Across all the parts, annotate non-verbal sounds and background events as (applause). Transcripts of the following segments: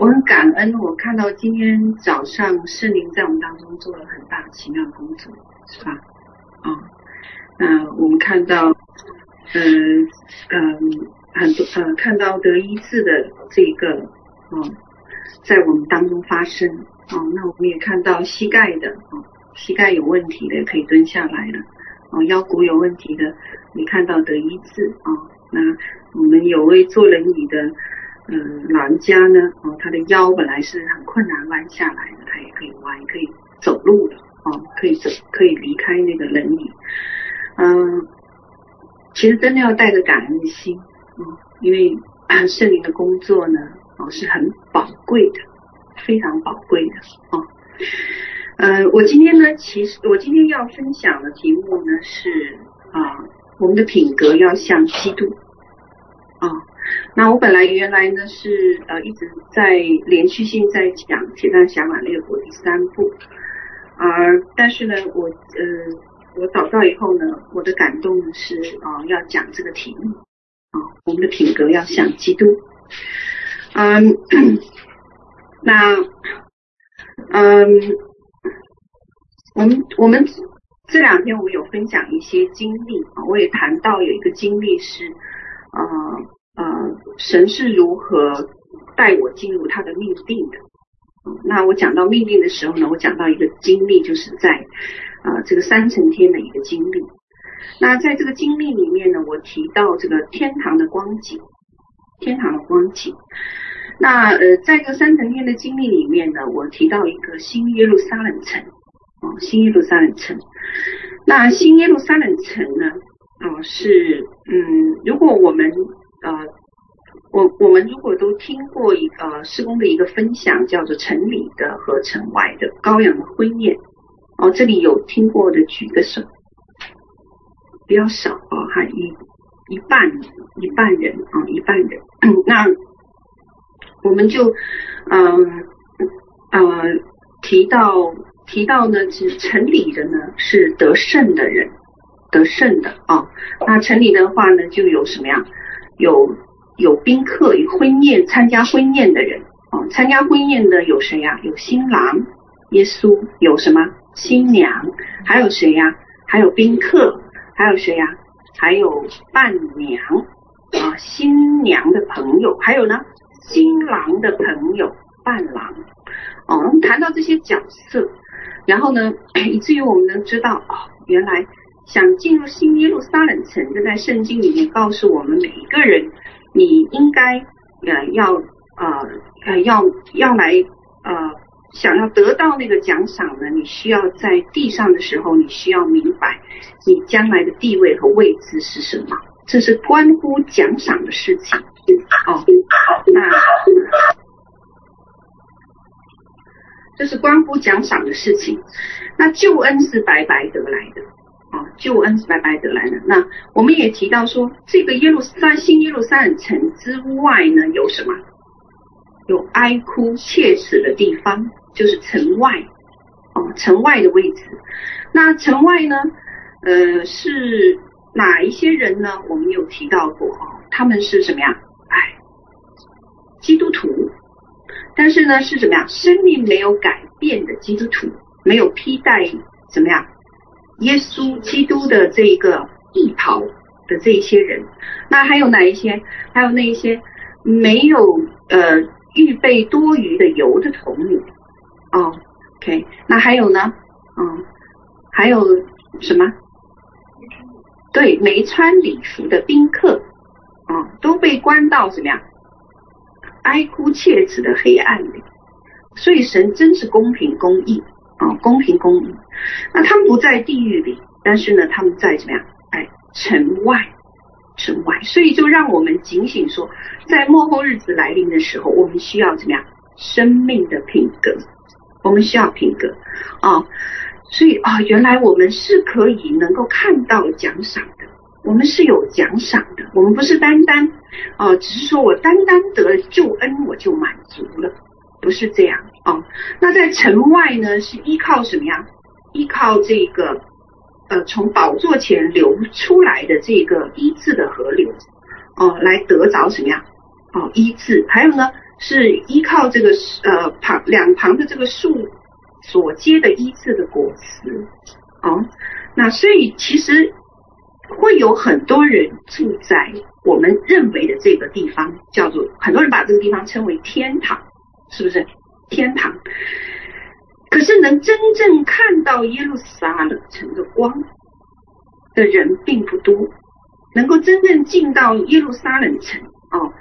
我很感恩，我看到今天早上圣灵在我们当中做了很大奇妙的工作，是吧？啊、那我们看到，嗯、呃、嗯、呃，很多呃，看到得医治的这个，哦，在我们当中发生，哦，那我们也看到膝盖的，哦，膝盖有问题的可以蹲下来了，哦，腰骨有问题的，你看到得医治，哦，那我们有位坐轮椅的。嗯，老人家呢，哦，他的腰本来是很困难弯下来的，他也可以弯，可以走路的，哦，可以走，可以离开那个轮椅。嗯，其实真的要带着感恩的心，嗯，因为圣灵的工作呢，哦，是很宝贵的，非常宝贵的，哦。嗯，我今天呢，其实我今天要分享的题目呢是啊，我们的品格要像基督，啊。那我本来原来呢是呃一直在连续性在讲《铁匠侠马列国》第三部，而但是呢我呃我祷告以后呢，我的感动呢是啊、呃、要讲这个题目啊，我们的品格要像基督。嗯，(coughs) 那嗯，我们我们这两天我们有分享一些经历啊，我也谈到有一个经历是啊。呃，神是如何带我进入他的命定的？那我讲到命定的时候呢，我讲到一个经历，就是在啊、呃、这个三层天的一个经历。那在这个经历里面呢，我提到这个天堂的光景，天堂的光景。那呃，在这个三层天的经历里面呢，我提到一个新耶路撒冷城，哦，新耶路撒冷城。那新耶路撒冷城呢，哦，是嗯，如果我们呃，我我们如果都听过一呃施工的一个分享，叫做城里的和城外的羔羊的婚宴，哦，这里有听过的举个手，比较少啊，还一一半一半人啊、一半人。(coughs) 那我们就嗯呃，呃提到提到呢，是城里的呢是得胜的人，得胜的啊、那城里的话呢，就有什么呀？有有宾客，有婚宴参加婚宴的人。哦，参加婚宴的有谁呀、有新郎耶稣，有什么？新娘？还有谁呀、还有宾客，还有谁呀、还有伴娘。啊，新娘的朋友，还有呢，新郎的朋友伴郎。哦。我们谈到这些角色，然后呢，(coughs) 以至于我们能知道哦，原来。想进入新耶路撒冷城，就在圣经里面告诉我们每一个人，你应该呃要呃呃要要来呃想要得到那个奖赏呢，你需要在地上的时候，你需要明白你将来的地位和位置是什么，这是关乎奖赏的事情哦。那这是关乎奖赏的事情，那救恩是白白得来的。啊救恩是白白得来的。那我们也提到说，这个耶路撒新耶路撒冷城之外呢，有什么？有哀哭切齿的地方，就是城外哦，城外的位置。那城外呢，呃，是哪一些人呢？我们有提到过哦，他们是什么呀？哎，基督徒。但是呢，是什么呀？生命没有改变的基督徒，没有披戴怎么样？耶稣基督的这一个义袍的这一些人，那还有哪一些？还有那一些没有呃预备多余的油的童女哦，OK，那还有呢？嗯，还有什么？对，没穿礼服的宾客啊、都被关到怎么样？哀哭切齿的黑暗里。所以神真是公平公义。啊、公平公义。那他们不在地狱里，但是呢，他们在怎么样？哎，城外，城外。所以就让我们警醒说，在末后日子来临的时候，我们需要怎么样？生命的品格，我们需要品格啊、所以啊、原来我们是可以能够看到奖赏的，我们是有奖赏的。我们不是单单啊、只是说我单单得救恩，我就满。不是这样哦，那在城外呢，是依靠什么呀？依靠这个呃，从宝座前流出来的这个医治的河流哦，来得着什么呀？哦，医治。还有呢，是依靠这个呃旁两旁的这个树所结的医治的果实哦。那所以其实会有很多人住在我们认为的这个地方，叫做很多人把这个地方称为天堂，是不是？天堂。可是能真正看到耶路撒冷城的光的人并不多，能够真正进到耶路撒冷城哦，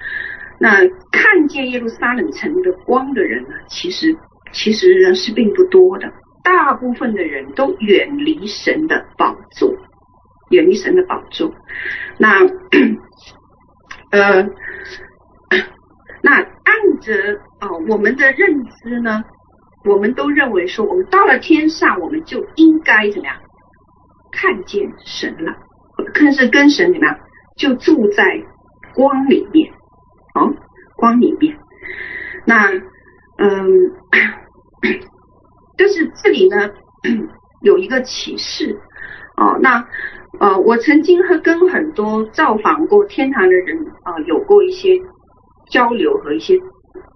那看见耶路撒冷城的光的人呢，其实其实人是并不多的。大部分的人都远离神的宝座，远离神的宝座。那 (clears throat) 呃，那按着啊我们的认知呢，我们都认为说，我们到了天上，我们就应该怎么样？看见神了，可是跟神怎么样？就住在光里面，哦，光里面。那嗯。(coughs) 就是这里呢，(coughs) 有一个启示哦。那呃，我曾经和跟很多造访过天堂的人啊、有过一些交流和一些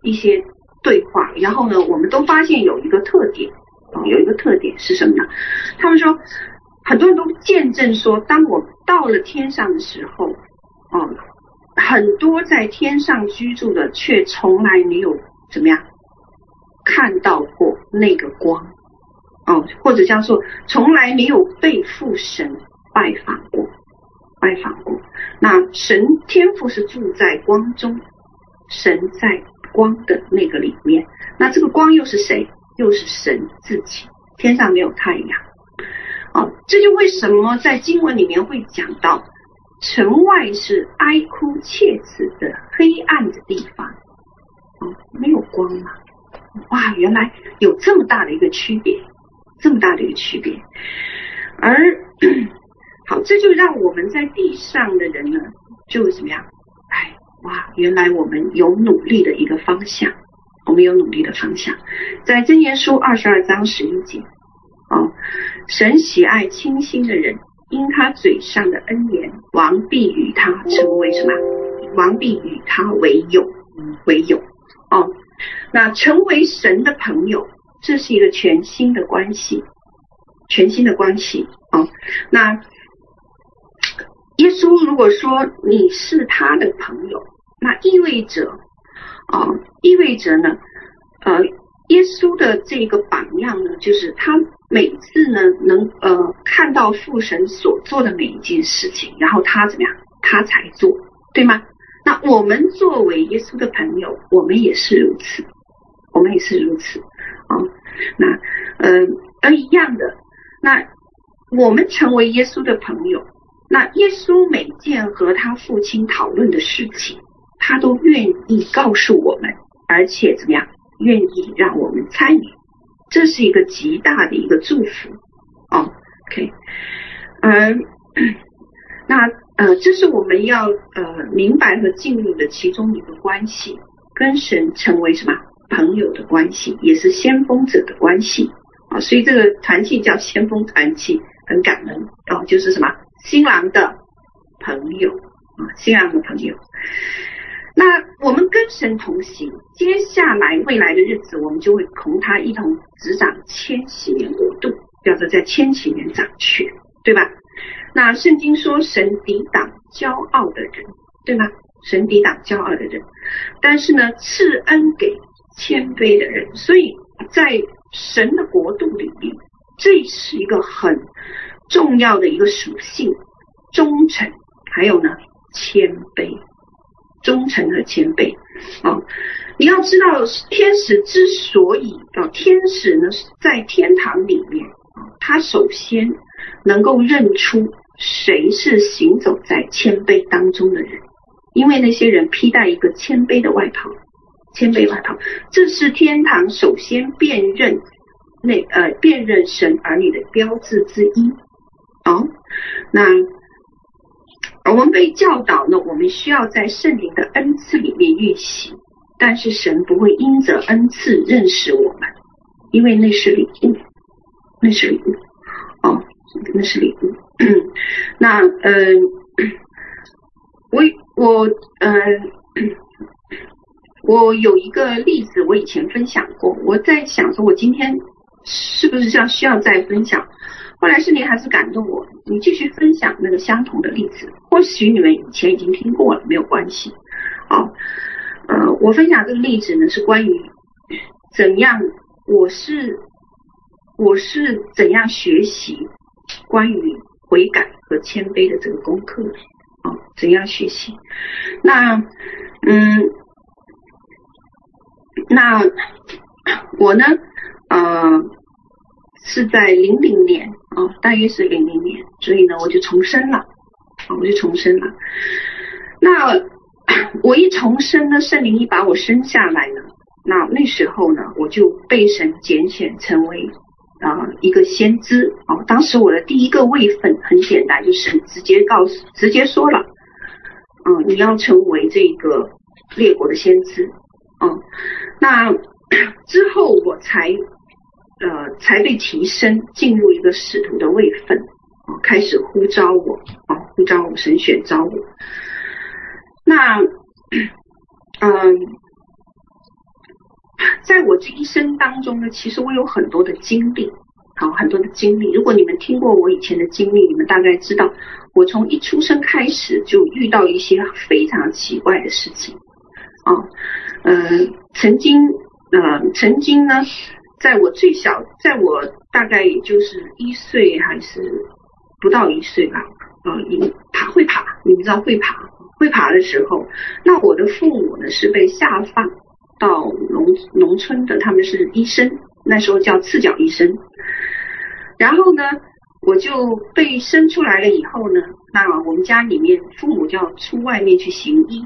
一些对话。然后呢，我们都发现有一个特点啊、有一个特点是什么呢？他们说，很多人都见证说，当我到了天上的时候，哦、很多在天上居住的却从来没有怎么样。看到过那个光，哦，或者叫做从来没有被父神拜访过，拜访过。那神天父是住在光中，神在光的那个里面。那这个光又是谁？又是神自己。天上没有太阳，哦，这就为什么在经文里面会讲到城外是哀哭切齿的黑暗的地方，哦，没有光嘛。哇，原来有这么大的一个区别，这么大的一个区别。而好，这就让我们在地上的人呢，就怎么样？哇，原来我们有努力的一个方向，我们有努力的方向。在箴言书二十二章十一节，哦，神喜爱清心的人，因他嘴上的恩言，王必与他成为什么？王必与他为友，为友。哦。那成为神的朋友，这是一个全新的关系，全新的关系、哦。那耶稣如果说你是他的朋友，那意味着啊、意味着呢，呃，耶稣的这个榜样呢，就是他每次呢能呃看到父神所做的每一件事情，然后他怎么样，他才做，对吗？那我们作为耶稣的朋友，我们也是如此。我们也是如此啊、那呃，而一样的，那我们成为耶稣的朋友，那耶稣每件和他父亲讨论的事情，他都愿意告诉我们，而且怎么样，愿意让我们参与，这是一个极大的一个祝福哦。OK，呃，那呃，这是我们要呃明白和进入的其中一个关系，跟神成为什么？朋友的关系也是先锋者的关系啊，所以这个团契叫先锋团契，很感恩哦，就是什么新郎的朋友啊，新郎的朋友。那我们跟神同行，接下来未来的日子，我们就会同他一同执掌千禧年国度，叫做在千禧年掌权，对吧？那圣经说神抵挡骄傲的人，对吗？神抵挡骄傲的人，但是呢，赐恩给。谦卑的人，所以在神的国度里面，这是一个很重要的一个属性：忠诚，还有呢，谦卑。忠诚和谦卑啊、你要知道，天使之所以啊、天使呢在天堂里面啊，他首先能够认出谁是行走在谦卑当中的人，因为那些人披戴一个谦卑的外袍。谦卑外袍，这是天堂首先辨认那呃辨认神儿女的标志之一。哦，那我们被教导呢，我们需要在圣灵的恩赐里面运行，但是神不会因着恩赐认识我们，因为那是礼物，那是礼物。哦，那是礼物。(coughs) 那呃，我我呃。(coughs) 我有一个例子，我以前分享过，我在想说，我今天是不是这样需要再分享？后来圣灵还是感动我，你继续分享那个相同的例子，或许你们以前已经听过了，没有关系。好，呃，我分享这个例子呢，是关于怎样，我是我是怎样学习关于悔改和谦卑的这个功课，啊，怎样学习？那，嗯，那我呢，呃。是在零零年啊、大约是零零年，所以呢，我就重生了，啊，我就重生了。那我一重生呢，圣灵一把我生下来呢，那那时候呢，我就被神拣选成为啊、一个先知啊、当时我的第一个位份很简单，就是直接告诉，直接说了，嗯、你要成为这个列国的先知，嗯、呃，那 (coughs) 之后我才。呃，才被提升进入一个使徒的位分，啊，开始呼召我，啊，呼召我，神选召我。那，(clears throat) 嗯，在我这一生当中呢，其实我有很多的经历，好，很多的经历。如果你们听过我以前的经历，你们大概知道，我从一出生开始就遇到一些非常奇怪的事情，啊，呃，曾经，呃，曾经呢。在我最小，在我大概也就是一岁还是不到一岁吧，呃，你爬会爬，你们知道会爬，会爬的时候，那我的父母呢是被下放到农农村的，他们是医生，那时候叫赤脚医生。然后呢，我就被生出来了以后呢，那我们家里面父母就要出外面去行医，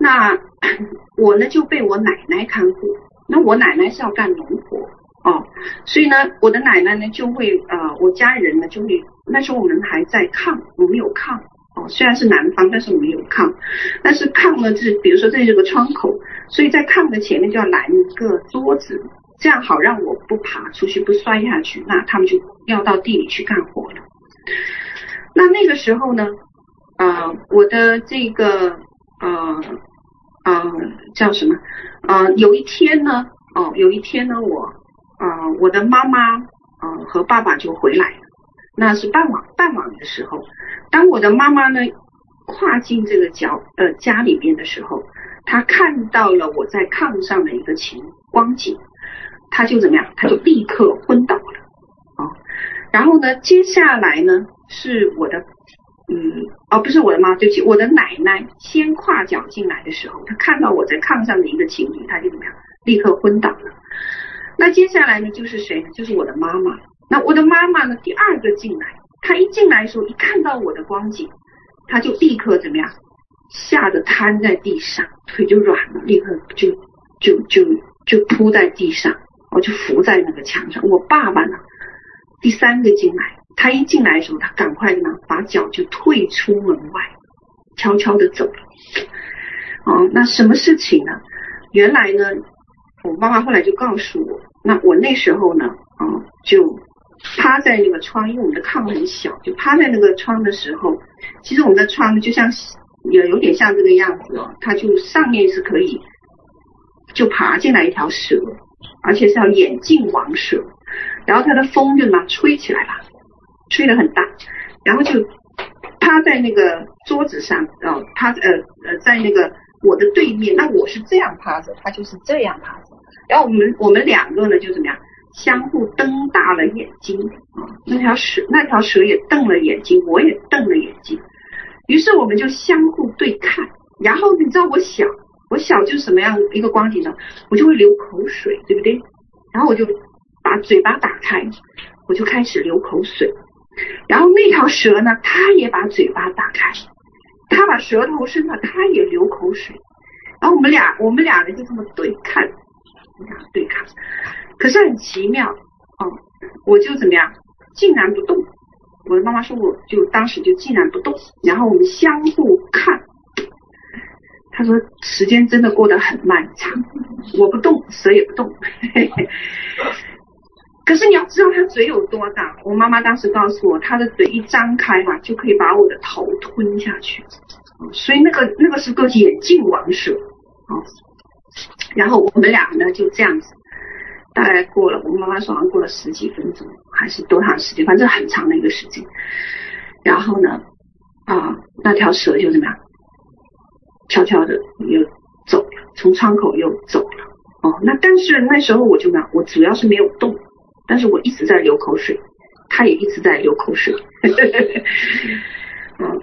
那 (coughs) 我呢就被我奶奶看护。那我奶奶是要干农活哦，所以呢，我的奶奶呢就会呃，我家人呢就会那时候我们还在炕，我们有炕哦，虽然是南方，但是我们有炕，但是炕呢就是比如说在这个窗口，所以在炕的前面就要拦一个桌子，这样好让我不爬出去不摔下去，那他们就要到地里去干活了。那那个时候呢，呃，我的这个呃。呃，叫什么？呃，有一天呢，哦、有一天呢，我，呃，我的妈妈，呃，和爸爸就回来了。那是傍晚，傍晚的时候，当我的妈妈呢跨进这个角，呃，家里边的时候，她看到了我在炕上的一个情光景，她就怎么样？她就立刻昏倒了。啊、然后呢，接下来呢，是我的。嗯，哦，不是我的妈，对不起，我的奶奶先跨脚进来的时候，她看到我在炕上的一个情景，她就怎么样，立刻昏倒了。那接下来呢，就是谁呢？就是我的妈妈。那我的妈妈呢，第二个进来，她一进来的时候，一看到我的光景，她就立刻怎么样，吓得瘫在地上，腿就软了，立刻就就就就扑在地上，我就伏在那个墙上。我爸爸呢，第三个进来。他一进来的时候，他赶快呢把脚就退出门外，悄悄的走了。哦，那什么事情呢？原来呢，我妈妈后来就告诉我，那我那时候呢，啊、就趴在那个窗，因为我们的炕很小，就趴在那个窗的时候，其实我们的窗就像也有点像这个样子哦，它就上面是可以就爬进来一条蛇，而且是要眼镜王蛇，然后它的风就嘛吹起来了。吹得很大，然后就趴在那个桌子上，哦，趴呃呃在那个我的对面，那我是这样趴着，他就是这样趴着，然后我们我们两个呢就怎么样，相互瞪大了眼睛啊，那条蛇那条蛇也瞪了眼睛，我也瞪了眼睛，于是我们就相互对看，然后你知道我小我小就是什么样一个光景呢？我就会流口水，对不对？然后我就把嘴巴打开，我就开始流口水。然后那条蛇呢，它也把嘴巴打开，它把舌头伸了，它也流口水。然后我们俩，我们俩人就这么对看，这样对看。可是很奇妙，哦，我就怎么样，竟然不动。我的妈妈说，我就当时就竟然不动。然后我们相互看，她说时间真的过得很漫长。我不动，蛇也不动。嘿 (laughs) 嘿可是你要知道他嘴有多大，我妈妈当时告诉我，他的嘴一张开嘛，就可以把我的头吞下去。所以那个那个是个眼镜王蛇啊，然后我们俩呢就这样子，大概过了，我妈妈说好像过了十几分钟，还是多长时间，反正很长的一个时间。然后呢，啊，那条蛇就怎么样，悄悄的又走了，从窗口又走了。哦，那但是那时候我就呢，我主要是没有动，但是我一直在流口水，他也一直在流口水。(laughs) 嗯，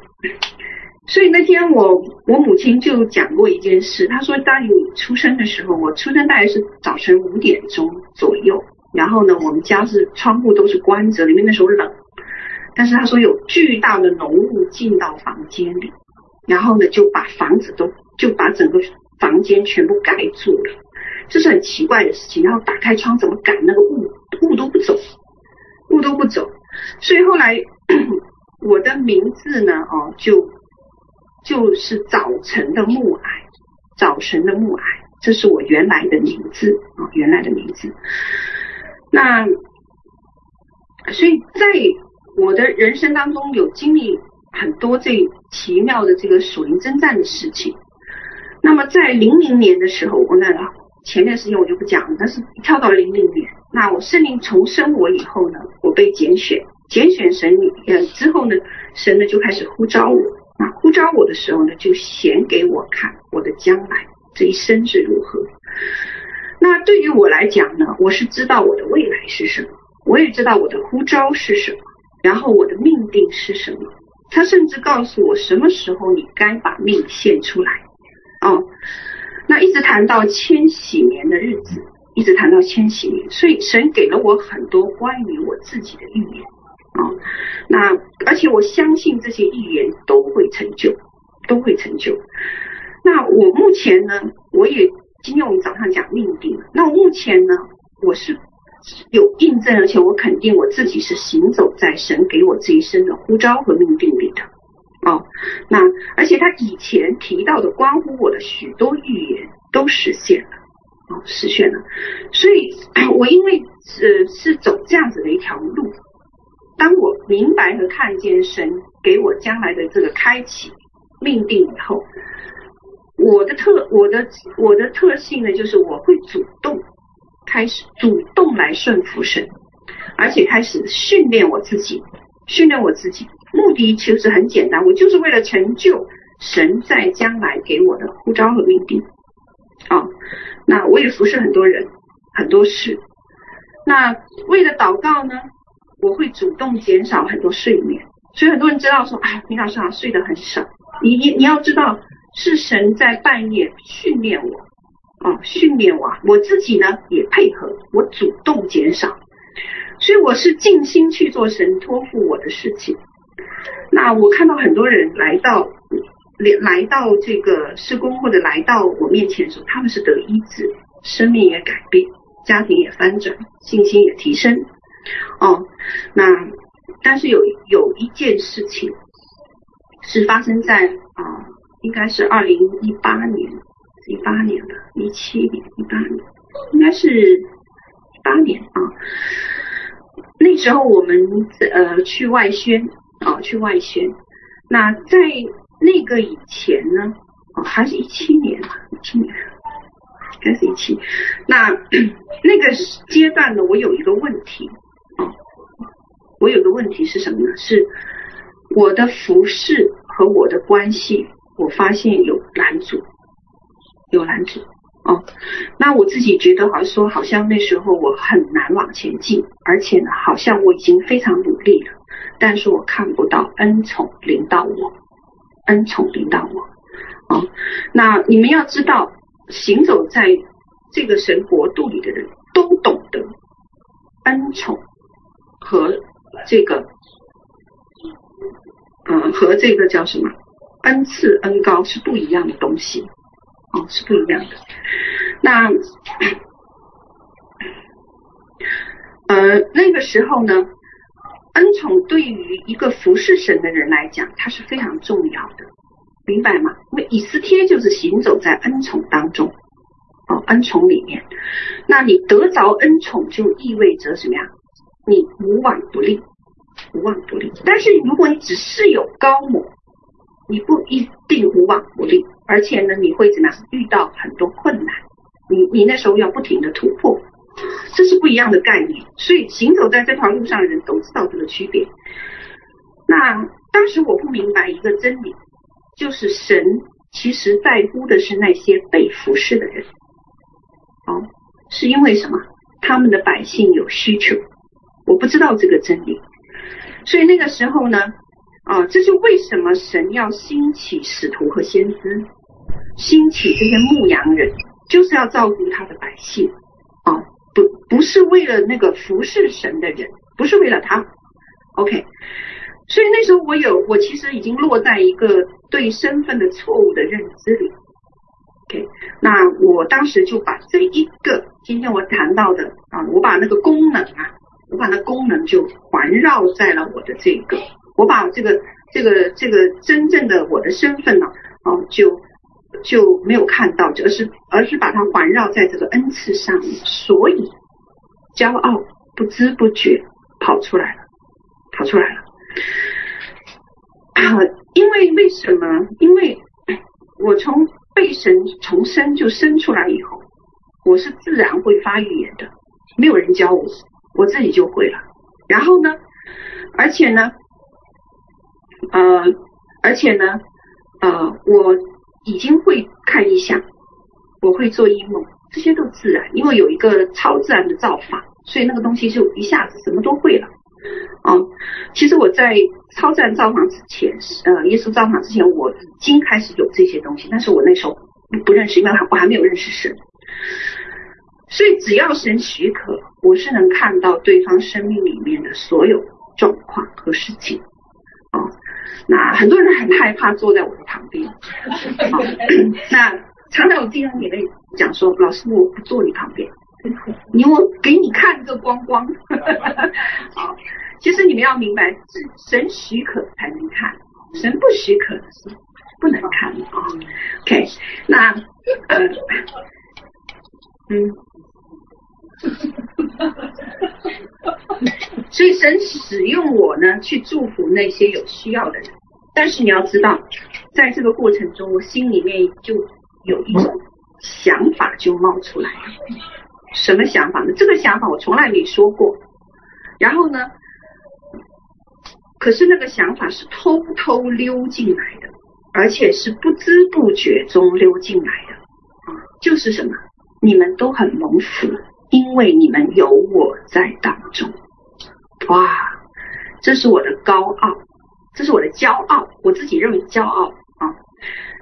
所以那天我我母亲就讲过一件事，她说当你出生的时候，我出生大概是早晨五点钟左右，然后呢，我们家是窗户都是关着，里面那时候冷，但是她说有巨大的浓雾进到房间里，然后呢就把房子都就把整个房间全部盖住了，这是很奇怪的事情。然后打开窗怎么赶那个雾，路都不走，路都不走，所以后来。(coughs) 我的名字呢？哦，就就是早晨的暮霭，早晨的暮霭，这是我原来的名字啊，原来的名字。那所以在我的人生当中，有经历很多这奇妙的这个属灵征战的事情。那么在零零年的时候，我那前段时间我就不讲了，但是跳到零零年，那我圣灵重生我以后呢，我被拣选。拣选神呃之后呢，神呢就开始呼召我。那呼召我的时候呢，就显给我看我的将来这一生是如何。那对于我来讲呢，我是知道我的未来是什么，我也知道我的呼召是什么，然后我的命定是什么。他甚至告诉我什么时候你该把命献出来。哦，那一直谈到千禧年的日子，一直谈到千禧年，所以神给了我很多关于我自己的预言。啊、那而且我相信这些预言都会成就，都会成就。那我目前呢，我也今天我们早上讲命定，那我目前呢，我是有印证，而且我肯定我自己是行走在神给我这一生的呼召和命定里的。哦，那而且他以前提到的关乎我的许多预言都实现了，哦，实现了。所以，(clears throat) 我因为呃是走这样子的一条路。当我明白和看见神给我将来的这个开启命定以后，我的特我的我的特性呢，就是我会主动开始主动来顺服神，而且开始训练我自己，训练我自己，目的其实很简单，我就是为了成就神在将来给我的呼召和命定。那我也服侍很多人很多事，那为了祷告呢？我会主动减少很多睡眠，所以很多人知道说，哎，你老师啊，睡得很少。你你你要知道，是神在半夜训练我，啊，训练我，我自己呢也配合，我主动减少，所以我是尽心去做神托付我的事情。那我看到很多人来到来到这个施工或者来到我面前的时候，他们是得医治，生命也改变，家庭也翻转，信心也提升。哦，那但是有有一件事情是发生在啊、应该是二零一八年，一八年吧，一七年，一八年，应该是一八年啊。那时候我们呃去外宣啊，去外宣。那在那个以前呢，哦，还是一七年，一七年，应该是一七。那 (clears throat) 那个阶段呢，我有一个问题。我有个问题是什么呢？是我的服饰和我的关系，我发现有拦阻，有拦阻哦。那我自己觉得好像说，好像那时候我很难往前进，而且呢，好像我已经非常努力了，但是我看不到恩宠临到我，恩宠领导我。哦，那你们要知道，行走在这个神国度里的人都懂得恩宠和。这个，嗯，和这个叫什么恩赐恩膏是不一样的东西，哦，是不一样的。那，呃，那个时候呢，恩宠对于一个服侍神的人来讲，它是非常重要的，明白吗？因为以斯帖就是行走在恩宠当中，哦，恩宠里面。那你得着恩宠，就意味着什么呀？你无往不利。无往不利，但是如果你只是有高某，你不一定无往不利，而且呢，你会怎么样？遇到很多困难，你你那时候要不停的突破，这是不一样的概念。所以行走在这条路上的人都知道这个区别。那当时我不明白一个真理，就是神其实在乎的是那些被服侍的人。哦，是因为什么？他们的百姓有需求，我不知道这个真理。所以那个时候呢，啊，这就为什么神要兴起使徒和先知，兴起这些牧羊人。就是要照顾他的百姓，不不是为了那个服侍神的人，不是为了他，OK。所以那时候我有，我其实已经落在一个对身份的错误的认知里，OK。那我当时就把这一个今天我谈到的啊，我把那个功能啊，我把那功能就环绕在了我的这个，我把这个这个这个真正的我的身份呢，啊，就。就没有看到，而是而是把它环绕在这个恩赐上面，所以骄傲不知不觉跑出来了，跑出来了。啊，因为为什么？因为我从被神重生就生出来以后，我是自然会发语言的，没有人教我，我自己就会了。然后呢，而且呢，呃，而且呢，呃，我。已经会看异象，我会做异梦，这些都自然，因为有一个超自然的造法，所以那个东西就一下子什么都会了。啊、其实我在超自然造法之前，呃，耶稣造法之前，我已经开始有这些东西，但是我那时候不认识，因为我还没有认识神。所以只要神许可，我是能看到对方生命里面的所有状况和事情。那很多人很害怕坐在我的旁边，好，(laughs) 那常常有弟兄姐妹讲说，老师我不坐你旁边，你我给你看个光光，好，其实你们要明白，是神许可才能看，神不许可是不能看的啊。OK，那呃，嗯。所以神使用我呢，去祝福那些有需要的人。但是你要知道，在这个过程中，我心里面就有一种想法就冒出来了。什么想法呢？这个想法我从来没说过。然后呢，可是那个想法是偷偷溜进来的，而且是不知不觉中溜进来的。啊，就是什么？你们都很蒙福。因为你们有我在当中，哇，这是我的高傲，这是我的骄傲，我自己认为骄傲啊，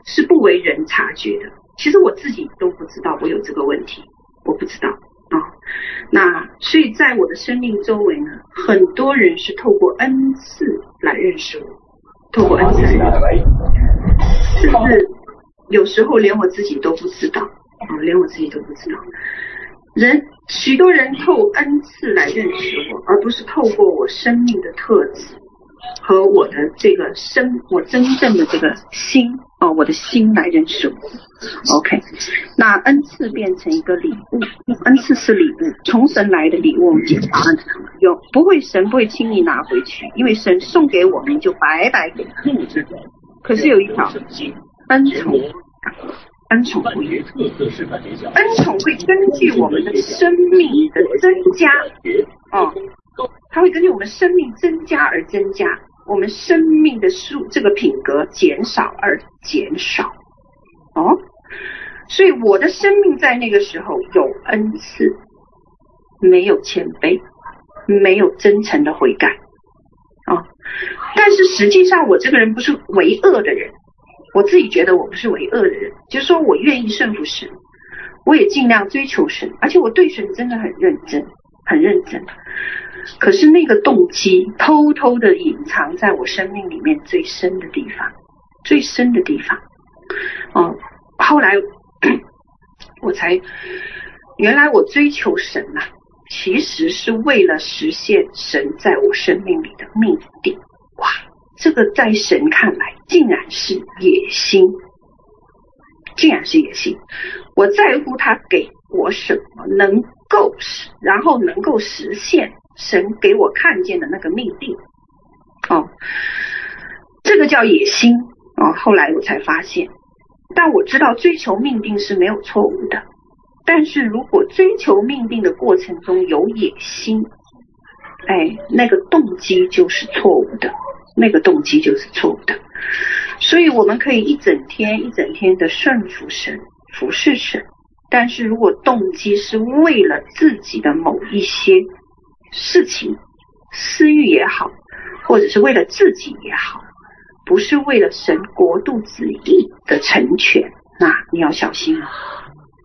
是不为人察觉的。其实我自己都不知道我有这个问题，我不知道啊。那所以在我的生命周围呢，很多人是透过恩赐来认识我，透过恩赐来认识我，甚至有时候连我自己都不知道啊，连我自己都不知道。人许多人透恩赐来认识我，而不是透过我生命的特质和我的这个生，我真正的这个心哦，我的心来认识我。OK，那恩赐变成一个礼物，恩赐是礼物，从神来的礼物，我们检查有不会，神不会轻易拿回去，因为神送给我们就白白给他。可是有一条恩宠。恩宠会，恩宠会根据我们的生命的增加，哦，它会根据我们生命增加而增加，我们生命的数这个品格减少而减少，哦，所以我的生命在那个时候有恩赐，没有谦卑，没有真诚的悔改，啊、但是实际上我这个人不是为恶的人。我自己觉得我不是为恶的人，就是说我愿意顺服神，我也尽量追求神，而且我对神真的很认真，很认真。可是那个动机偷偷的隐藏在我生命里面最深的地方，最深的地方。哦，后来 (coughs) 我才原来我追求神呐、其实是为了实现神在我生命里的命定。哇！这个在神看来，竟然是野心，竟然是野心。我在乎他给我什么，能够实，然后能够实现神给我看见的那个命定。哦，这个叫野心。哦，后来我才发现，但我知道追求命定是没有错误的。但是如果追求命定的过程中有野心，哎，那个动机就是错误的，那个动机就是错误的。所以我们可以一整天一整天的顺服神、服侍神，但是如果动机是为了自己的某一些事情，私欲也好，或者是为了自己也好，不是为了神国度旨意的成全，那你要小心了，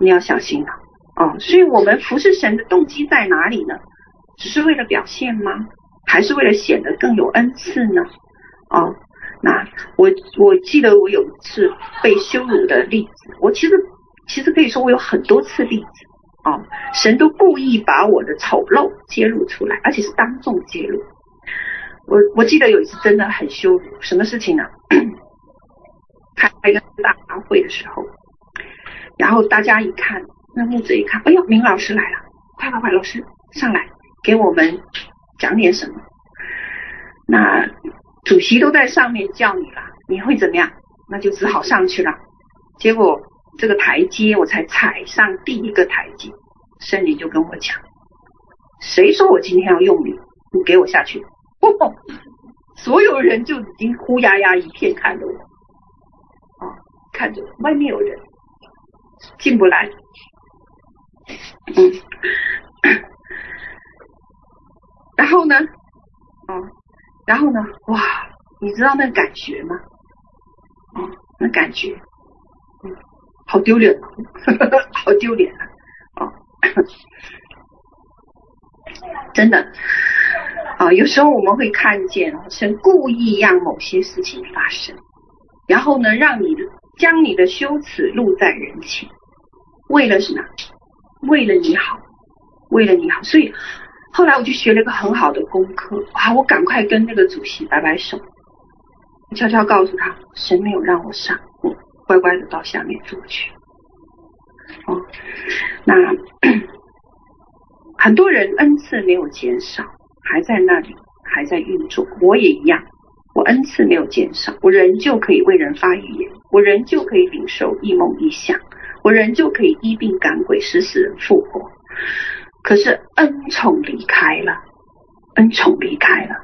你要小心了哦。所以我们服侍神的动机在哪里呢？只是为了表现吗？还是为了显得更有恩赐呢？哦，那我我记得我有一次被羞辱的例子，我其实其实可以说我有很多次例子哦，神都故意把我的丑陋揭露出来，而且是当众揭露。我我记得有一次真的很羞辱，什么事情呢？(clears throat) 开一个大会的时候，然后大家一看，那木子一看，哎呦，明老师来了，快快快，老师上来。给我们讲点什么？那主席都在上面叫你了，你会怎么样？那就只好上去了。结果这个台阶我才踩上第一个台阶，圣灵就跟我讲：“谁说我今天要用你？你给我下去！”，(laughs) 所有人就已经呼呀呀一片看着我，啊，看着外面有人进不来，嗯。然后呢，哦，然后呢，哇，你知道那感觉吗？哦，那感觉，嗯，好丢脸，(laughs) 好丢脸啊！真的，啊、有时候我们会看见神故意让某些事情发生，然后呢，让你将你的羞耻露在人前，为了什么？为了你好，为了你好，所以。后来我就学了一个很好的功课，啊！我赶快跟那个主席摆摆手，悄悄告诉他，神没有让我上，我乖乖的到下面坐去。哦，那 (clears throat) 很多人恩赐没有减少，还在那里，还在运作。我也一样，我恩赐没有减少，我仍旧可以为人发语言，我仍旧可以领受异梦异象，我仍旧可以医病赶鬼，使死人复活。可是恩宠离开了，恩宠离开了，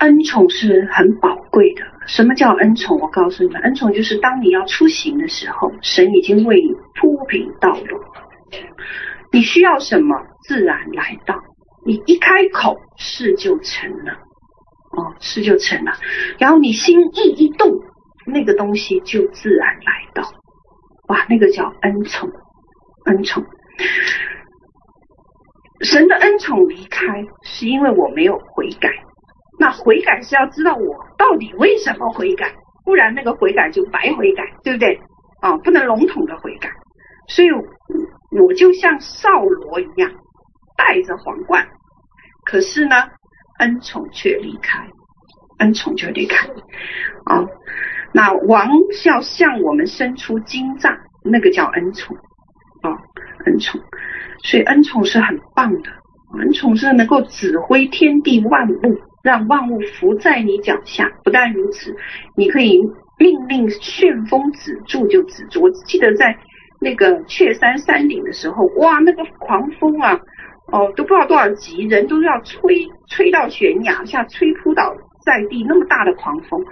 恩宠是很宝贵的。什么叫恩宠？我告诉你们，恩宠就是当你要出行的时候，神已经为你铺平道路。你需要什么，自然来到。你一开口，事就成了。哦，事就成了。然后你心意一动，那个东西就自然来到。哇，那个叫恩宠，恩宠。神的恩宠离开，是因为我没有悔改。那悔改是要知道我到底为什么悔改，不然那个悔改就白悔改，对不对？啊，不能笼统的悔改。所以，我就像扫罗一样，戴着皇冠，可是呢，恩宠却离开，恩宠却离开。啊，那王是要向我们伸出金杖，那个叫恩宠，啊，恩宠。所以恩宠是很棒的，恩宠是能够指挥天地万物，让万物伏在你脚下。不但如此，你可以命令旋风止住就止住。我记得在那个雀山山顶的时候，哇，那个狂风啊，哦，都不知道多少级，人都要吹吹到悬崖下，吹扑倒在地，那么大的狂风，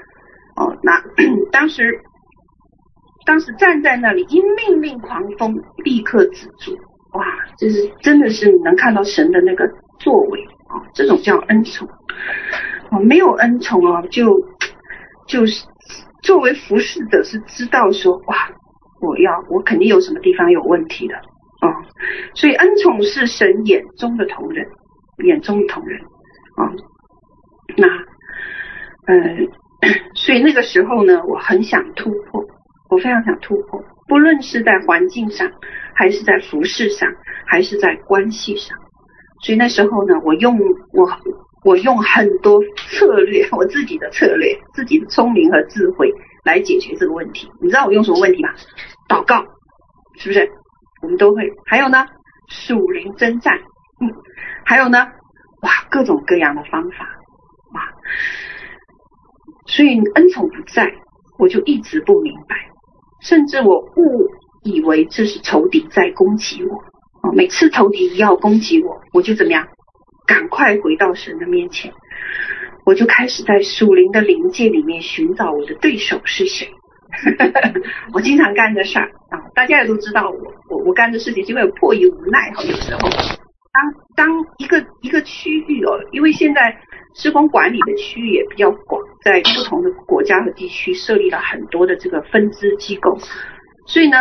哦，那 (coughs) 当时当时站在那里，一命令狂风立刻止住。哇，就是真的是你能看到神的那个作为啊，这种叫恩宠。啊，没有恩宠啊，就就是作为服侍者是知道说，哇，我要我肯定有什么地方有问题的啊。所以恩宠是神眼中的同人，眼中的瞳人啊。那嗯，(coughs) 所以那个时候呢，我很想突破，我非常想突破，不论是在环境上。还是在服饰上，还是在关系上，所以那时候呢，我用我我用很多策略，我自己的策略，自己的聪明和智慧来解决这个问题。你知道我用什么问题吗？祷告，是不是？我们都会。还有呢，属灵征战，嗯，还有呢，哇，各种各样的方法，哇，所以恩宠不在，我就一直不明白，甚至我误。以为这是仇敌在攻击我。每次仇敌要攻击我，我就怎么样？赶快回到神的面前，我就开始在属灵的灵界里面寻找我的对手是谁。(laughs) 我经常干的事儿啊，大家也都知道我我我干的事情，是因为迫于无奈哈。有时候，当当一个一个区域哦，因为现在施工管理的区域也比较广，在不同的国家和地区设立了很多的这个分支机构，所以呢。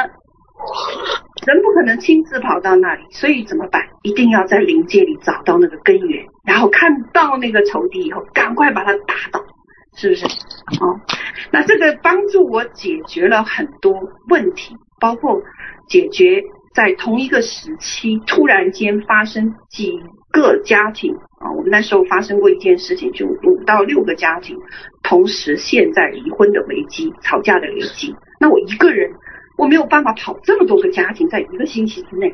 人不可能亲自跑到那里，所以怎么办？一定要在灵界里找到那个根源，然后看到那个仇敌以后，赶快把它打倒，是不是？哦，那这个帮助我解决了很多问题，包括解决在同一个时期突然间发生几个家庭啊，我们那时候发生过一件事情，就五到六个家庭同时陷在离婚的危机、吵架的危机，那我一个人。我没有办法跑这么多个家庭在一个星期之内，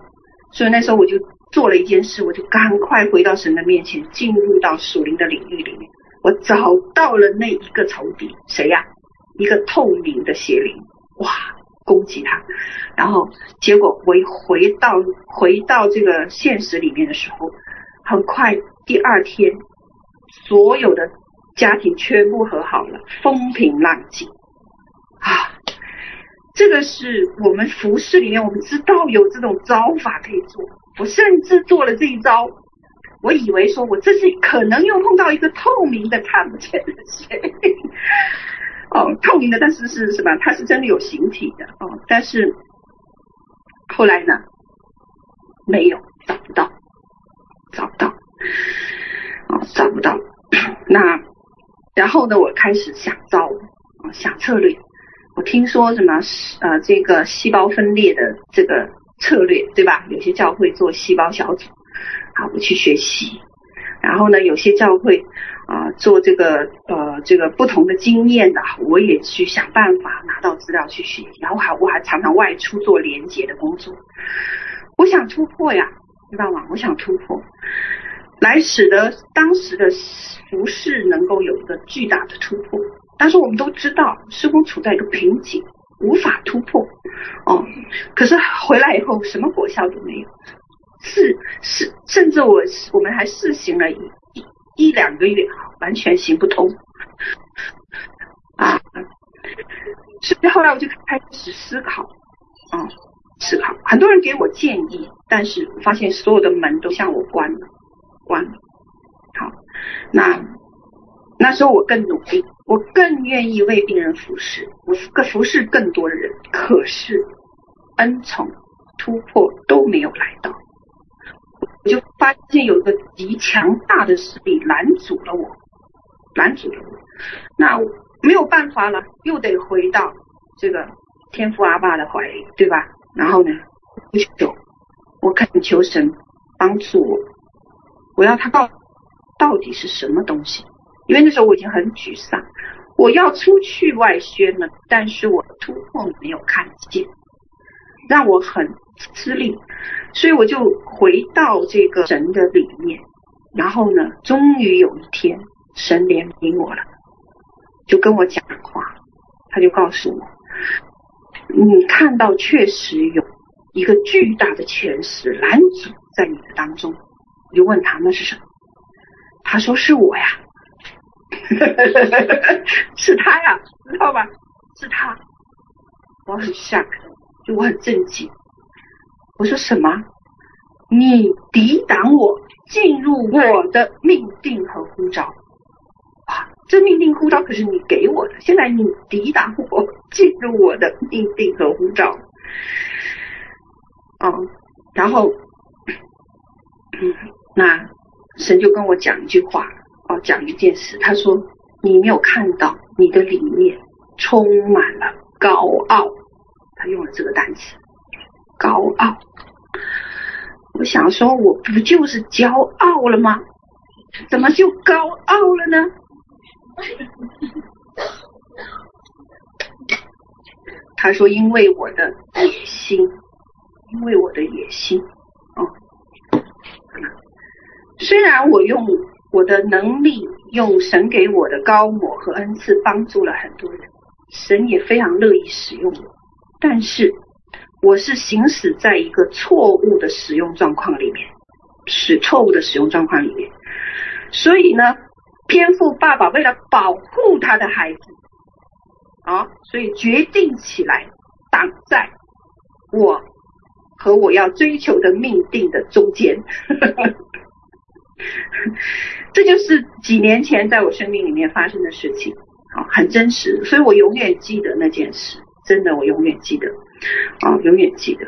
所以那时候我就做了一件事，我就赶快回到神的面前，进入到属灵的领域里面。我找到了那一个仇敌，谁呀？一个透明的邪灵，哇，攻击他。然后结果我一回到回到这个现实里面的时候，很快第二天，所有的家庭全部和好了，风平浪静啊。这个是我们服饰里面，我们知道有这种招法可以做。我甚至做了这一招，我以为说我这是可能又碰到一个透明的看不见的谁，(laughs) 哦，透明的，但是是什么？它是真的有形体的哦。但是后来呢，没有，找不到，找不到，哦，找不到。那然后呢，我开始想招，想策略。我听说什么呃，这个细胞分裂的这个策略，对吧？有些教会做细胞小组，好，我去学习。然后呢，有些教会啊、做这个呃这个不同的经验的，我也去想办法拿到资料去学习。然后还我还常常外出做连结的工作。我想突破呀，知道吗？我想突破，来使得当时的服饰能够有一个巨大的突破。但是我们都知道，施工处在一个瓶颈，无法突破。哦，可是回来以后，什么果效都没有。是是，甚至我我们还试行了一一两个月，完全行不通。啊，所以后来我就开始思考，啊、思考。很多人给我建议，但是发现所有的门都向我关了，关了。好，那。那时候我更努力，我更愿意为病人服侍，我更服侍更多的人。可是恩宠突破都没有来到，我就发现有一个极强大的势力拦阻了我，拦阻了我。那没有办法了，又得回到这个天父阿爸的怀里，对吧？然后呢，不求，我恳求神帮助我，我要他告到底是什么东西。因为那时候我已经很沮丧，我要出去外宣了，但是我突破没有看见，让我很吃力，所以我就回到这个神的里面，然后呢，终于有一天神怜悯我了，就跟我讲话，他就告诉我，你看到确实有一个巨大的权势拦阻在你的当中，我就问他那是什么，他说是我呀。(laughs) 是他呀，知道吧？是他，我很 shock，就我很震惊。我说什么？你抵挡我进入我的命定和呼召？啊，这命定呼召可是你给我的，现在你抵挡我进入我的命定和呼召。哦、嗯，然后，嗯，那神就跟我讲一句话。哦，讲一件事，他说你没有看到你的里面充满了高傲，他用了这个单词，高傲。我想说，我不就是骄傲了吗？怎么就高傲了呢？他说，因为我的野心，因为我的野心。虽然我用。我的能力用神给我的高我和恩赐帮助了很多人，神也非常乐意使用我。但是我是行驶在一个错误的使用状况里面，是错误的使用状况里面。所以呢，天父爸爸为了保护他的孩子，啊，所以决定起来挡在我和我要追求的命定的中间。(laughs) (laughs) 这就是几年前在我生命里面发生的事情，啊，很真实，所以我永远记得那件事，真的，我永远记得，啊，永远记得。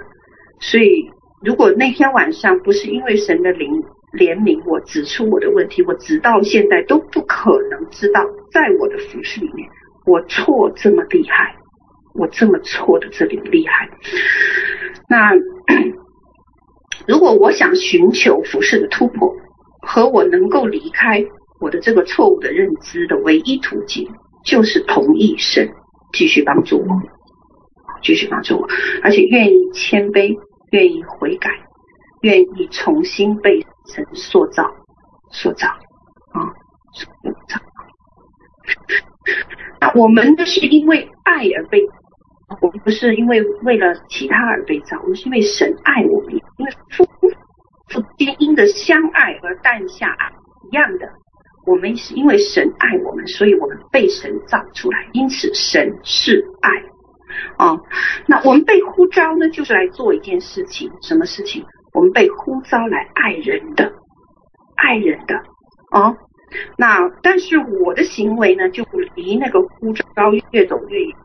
所以，如果那天晚上不是因为神的灵怜悯我，指出我的问题，我直到现在都不可能知道，在我的服饰里面，我错这么厉害，我这么错的这里厉害。那 (clears throat) 如果我想寻求服饰的突破，和我能够离开我的这个错误的认知的唯一途径，就是同意神继续帮助我，继续帮助我，而且愿意谦卑，愿意悔改，愿意重新被神塑造，塑造啊，塑造。那我们呢，是因为爱而被，我们不是因为为了其他而被造，我们是因为神爱我们，因为父。父皆因的相爱而诞下爱一样的，我们是因为神爱我们，所以我们被神造出来。因此，神是爱啊、那我们被呼召呢，就是来做一件事情，什么事情？我们被呼召来爱人的，爱人的啊、哦。那但是我的行为呢，就不离那个呼召越走越远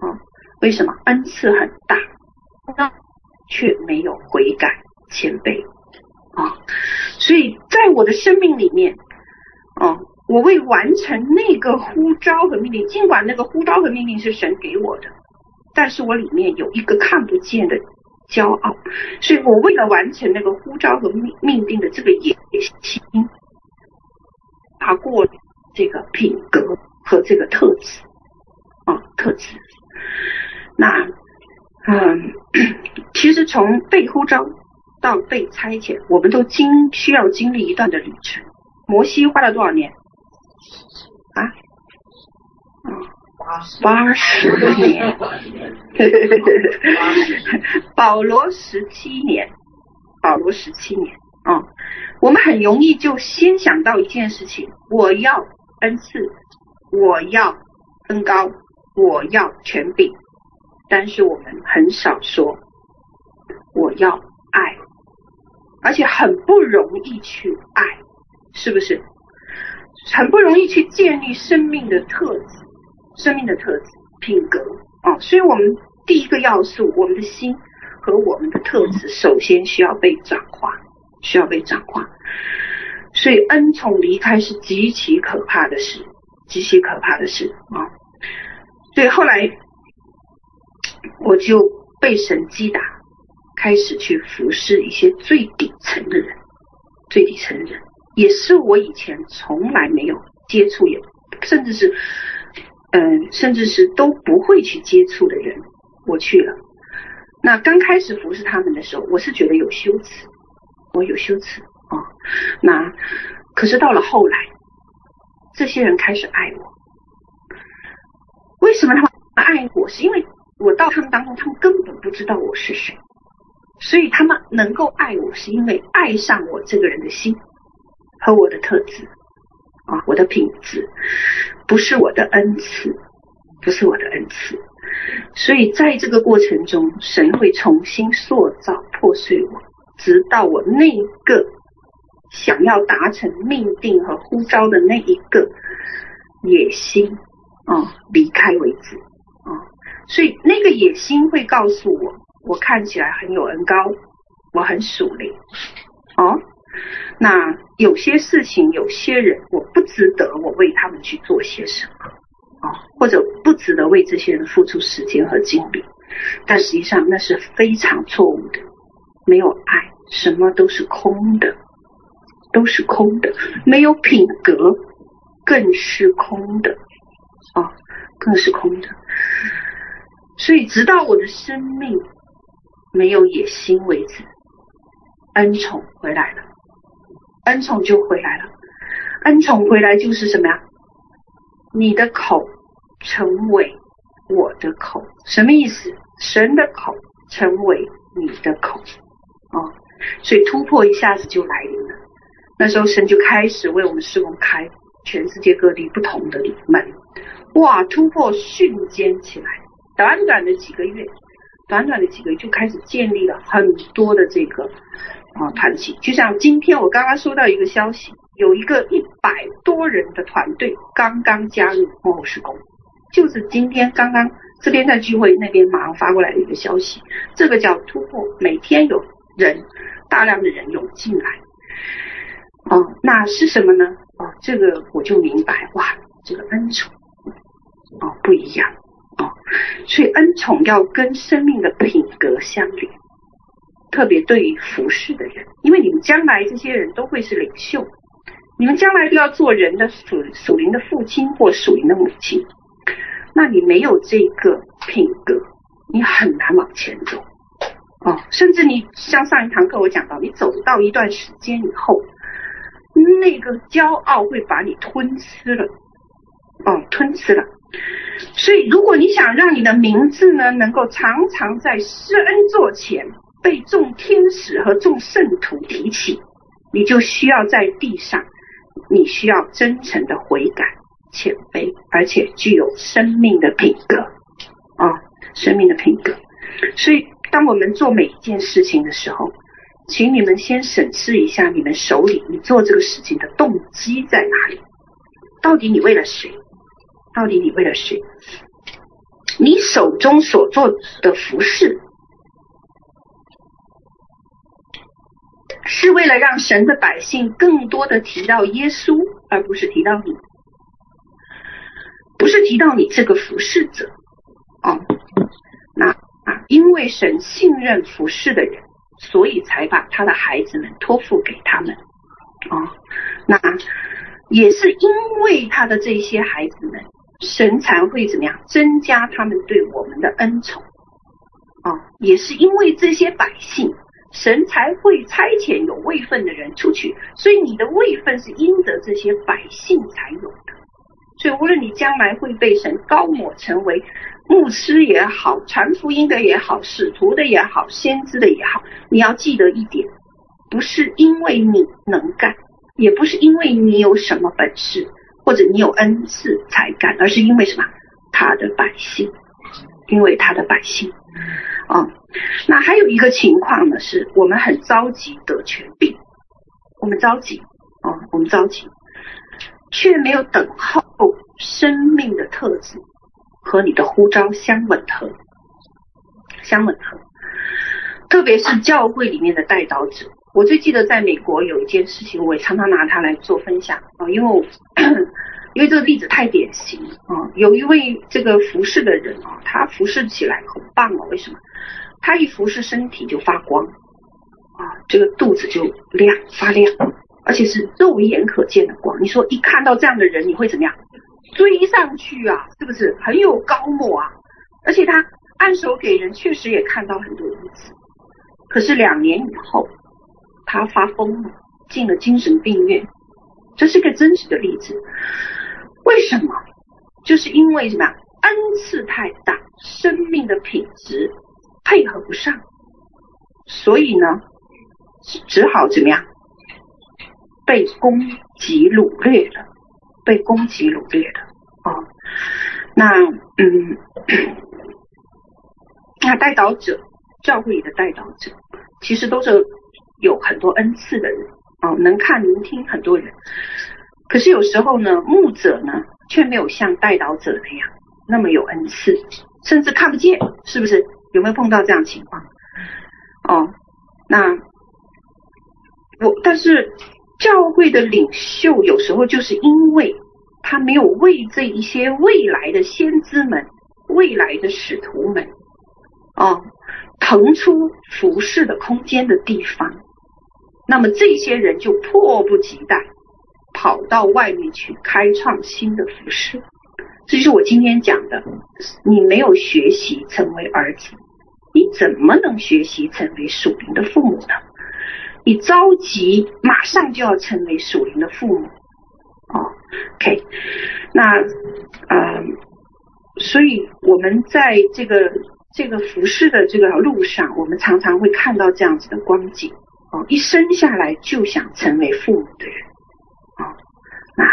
啊、为什么？恩赐很大，那却没有悔改。谦卑啊，所以在我的生命里面，啊，我为完成那个呼召和命令，尽管那个呼召和命令是神给我的，但是我里面有一个看不见的骄傲，所以我为了完成那个呼召和命命令的这个野心，爬过这个品格和这个特质啊，特质。那嗯，(coughs) 其实从被呼召。到被差遣，我们都经需要经历一段的旅程。摩西花了多少年？啊？八十年。保罗十七年。保罗十七年。啊、哦，我们很容易就先想到一件事情：我要恩赐，我要恩膏，我要权柄。但是我们很少说我要爱。而且很不容易去爱，是不是？很不容易去建立生命的特质，生命的特质、品格哦。所以，我们第一个要素，我们的心和我们的特质，首先需要被转化，需要被转化。所以，恩宠离开是极其可怕的事，极其可怕的事啊。所以后来，我就被神击打。开始去服侍一些最底层的人，最底层的人也是我以前从来没有接触，也甚至是，嗯，甚至是都不会去接触的人，我去了。那刚开始服侍他们的时候，我是觉得有羞耻，我有羞耻啊、那可是到了后来，这些人开始爱我。为什么他们爱我？是因为我到他们当中，他们根本不知道我是谁。所以他们能够爱我，是因为爱上我这个人的心和我的特质啊，我的品质，不是我的恩赐，不是我的恩赐。所以在这个过程中，神会重新塑造、破碎我，直到我那一个想要达成命定和呼召的那一个野心啊离开为止啊。所以那个野心会告诉我。我看起来很有恩高，我很属灵哦。那有些事情，有些人，我不值得我为他们去做些什么哦，或者不值得为这些人付出时间和精力。但实际上那是非常错误的，没有爱，什么都是空的，都是空的，没有品格，更是空的哦，更是空的。所以，直到我的生命。没有野心为止，恩宠回来了，恩宠就回来了，恩宠回来就是什么呀？你的口成为我的口，什么意思？神的口成为你的口，哦，所以突破一下子就来临了。那时候神就开始为我们施工开全世界各地不同的门，哇，突破瞬间起来，短短的几个月，短短的几个月就开始建立了很多的这个啊团体。就像今天我刚刚收到一个消息，有一个一百多人的团队刚刚加入幕后事工。就是今天刚刚这边在聚会，那边马上发过来的一个消息，这个叫突破，每天有人大量的人涌进来，哦，那是什么呢？哦，这个我就明白，哇，这个恩宠，哦，不一样，所以恩宠要跟生命的品格相连，特别对于服侍的人，因为你们将来这些人都会是领袖，你们将来都要做人的属属灵的父亲或属灵的母亲。那你没有这个品格，你很难往前走哦。甚至你像上一堂课我讲到，你走到一段时间以后，那个骄傲会把你吞吃了哦，吞吃了。所以，如果你想让你的名字呢，能够常常在施恩座前被众天使和众圣徒提起，你就需要在地上，你需要真诚的悔改。谦卑，而且具有生命的品格啊、生命的品格。所以，当我们做每一件事情的时候，请你们先审视一下你们手里你做这个事情的动机在哪里？到底你为了谁？到底你为了谁？你手中所做的服饰，是为了让神的百姓更多的提到耶稣，而不是提到你。不是提到你这个服侍者哦，那啊，因为神信任服侍的人，所以才把他的孩子们托付给他们哦。那也是因为他的这些孩子们，神才会怎么样增加他们对我们的恩宠哦。也是因为这些百姓，神才会差遣有位分的人出去。所以你的位分是因着这些百姓才有的。所以，无论你将来会被神高抹成为牧师也好，传福音的也好，使徒的也好，先知的也好，你要记得一点，不是因为你能干，也不是因为你有什么本事或者你有恩赐才干，而是因为什么？他的百姓，因为他的百姓。哦，那还有一个情况呢，是我们很着急得权柄，我们着急，哦，我们着急。却没有等候生命的特质和你的呼召相吻合，相吻合。特别是教会里面的代祷者，我最记得在美国有一件事情，我也常常拿它来做分享啊，因为因为这个例子太典型啊。有一位这个服侍的人啊，他服侍起来很棒哦。为什么？他一服侍，身体就发光啊，这个肚子就亮发亮。而且是肉眼可见的光，你说一看到这样的人，你会怎么样？追上去啊，是不是很有高抹啊？而且他按手给人，确实也看到很多医治。可是两年以后，他发疯了，进了精神病院。这是个真实的例子。为什么？就是因为什么？恩赐太大，生命的品质配合不上，所以呢，只好怎么样？被攻击掳掠了，被攻击掳掠了哦。那嗯，那代导者，教会里的代导者，其实都是有很多恩赐的人哦，能看能听很多人。可是有时候呢，牧者呢，却没有像代祷者那样那么有恩赐，甚至看不见，是不是？有没有碰到这样情况？哦，那我但是。教会的领袖有时候就是因为他没有为这一些未来的先知们、未来的使徒们，哦，腾出服侍的空间的地方，那么这些人就迫不及待跑到外面去开创新的服饰。这就是我今天讲的，你没有学习成为儿子，你怎么能学习成为属灵的父母呢？你着急，马上就要成为属灵的父母，哦，OK，那，嗯、所以我们在这个这个服饰的这个路上，我们常常会看到这样子的光景哦，一生下来就想成为父母的人啊，那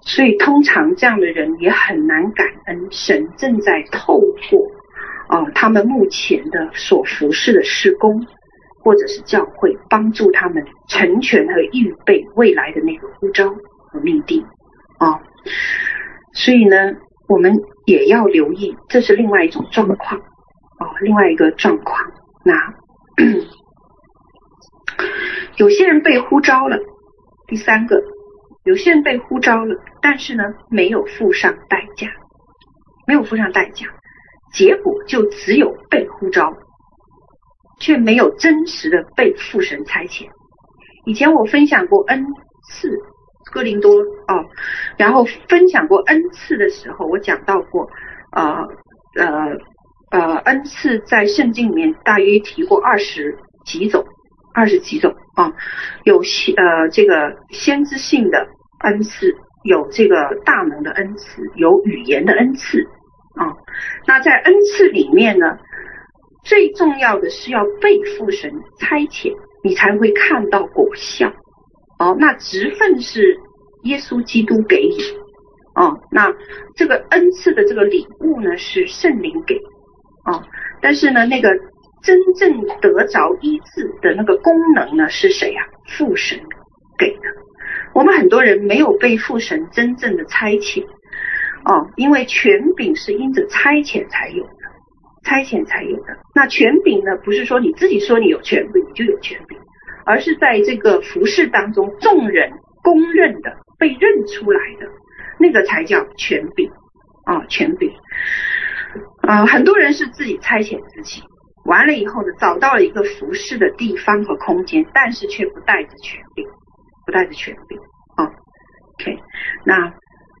所以通常这样的人也很难感恩神正在透过哦他们目前的所服侍的事工，或者是教会帮助他们成全和预备未来的那个呼召和命定啊，所以呢。我们也要留意，这是另外一种状况哦，另外一个状况。那 (coughs) (laughs) 有些人被呼召了，第三个，有些人被呼召了，但是呢，没有付上代价，没有付上代价，结果就只有被呼召，却没有真实的被父神差遣。以前我分享过恩赐。哥林多哦，然后分享过恩赐的时候，我讲到过，呃呃呃，恩赐在圣经里面大约提过二十几种，二十几种啊，有先呃这个先知性的恩赐，有这个大能的恩赐，有语言的恩赐啊。那在恩赐里面呢，最重要的是要被父神差遣，你才会看到果效。哦，那职分是耶稣基督给予，哦，那这个恩赐的这个礼物呢是圣灵给，哦，但是呢那个真正得着医治的那个功能呢是谁呀？父神给的。我们很多人没有被父神真正的差遣，哦，因为权柄是因着差遣才有的，差遣才有的。那权柄呢不是说你自己说你有权柄你就有权柄。而是在这个服饰当中，众人公认的、被认出来的那个才叫权柄啊，权柄。啊，很多人是自己差遣自己，完了以后呢，找到了一个服侍的地方和空间，但是却不带着权柄，不带着权柄啊。OK，那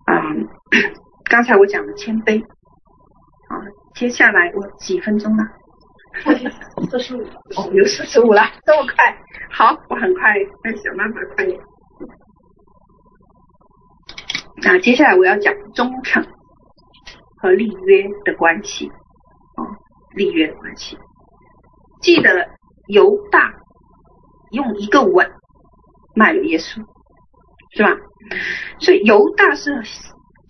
啊，(coughs) 刚才我讲的谦卑啊，接下来我几分钟了。四十五哦，有四十五了，这么快？好，我很快，想办法快点。那接下来我要讲忠诚和立约的关系哦，立约的关系。记得犹大用一个吻卖了耶稣，是吧？所以犹大是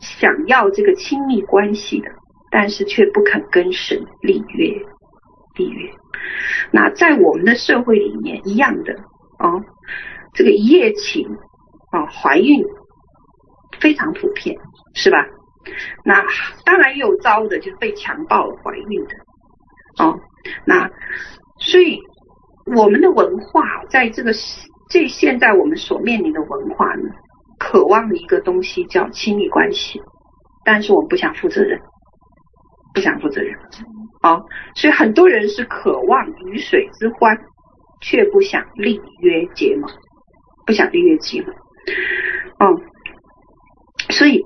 想要这个亲密关系的，但是却不肯跟神立约。立约，那在我们的社会里面一样的哦，这个一夜情哦，怀孕非常普遍，是吧？那当然也有遭的，就是被强暴怀孕的哦。那所以我们的文化在这个这现在我们所面临的文化呢，渴望的一个东西叫亲密关系，但是我们不想负责任，不想负责任。好，所以很多人是渴望鱼水之欢，却不想立约结盟，不想立约结盟。哦，所以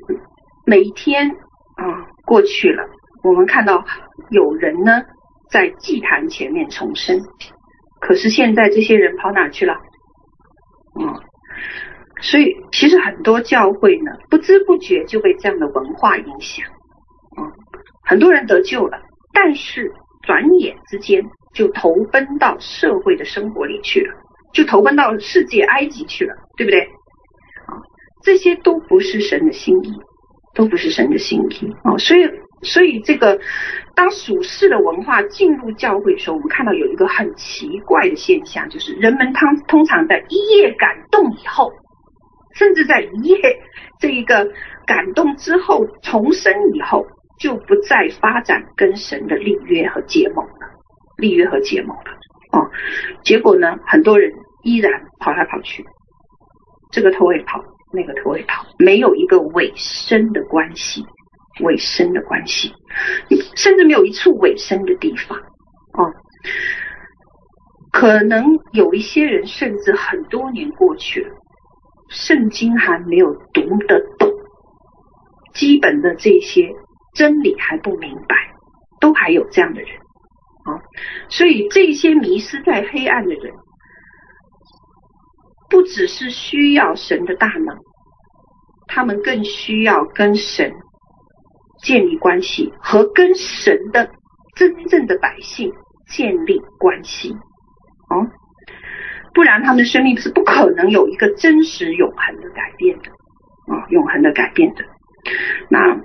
每一天啊过去了，我们看到有人呢在祭坛前面重生，可是现在这些人跑哪去了？嗯，所以其实很多教会呢，不知不觉就被这样的文化影响。嗯，很多人得救了。但是转眼之间就投奔到社会的生活里去了，就投奔到世界埃及去了，对不对？啊，这些都不是神的心意，都不是神的心意啊。所以，所以这个当属世的文化进入教会的时候，我们看到有一个很奇怪的现象，就是人们通通常在一夜感动以后，甚至在一夜这一个感动之后重生以后。就不再发展跟神的立约和结盟了，立约和结盟了哦。结果呢，很多人依然跑来跑去，这个头也跑，那个头也跑，没有一个委身的关系，委身的关系，甚至没有一处委身的地方哦。可能有一些人甚至很多年过去了，圣经还没有读得懂，基本的这些。真理还不明白，都还有这样的人啊，所以这些迷失在黑暗的人，不只是需要神的大能，他们更需要跟神建立关系，和跟神的真正的百姓建立关系，哦，不然他们的生命是不可能有一个真实永恒的改变的，啊、永恒的改变的。那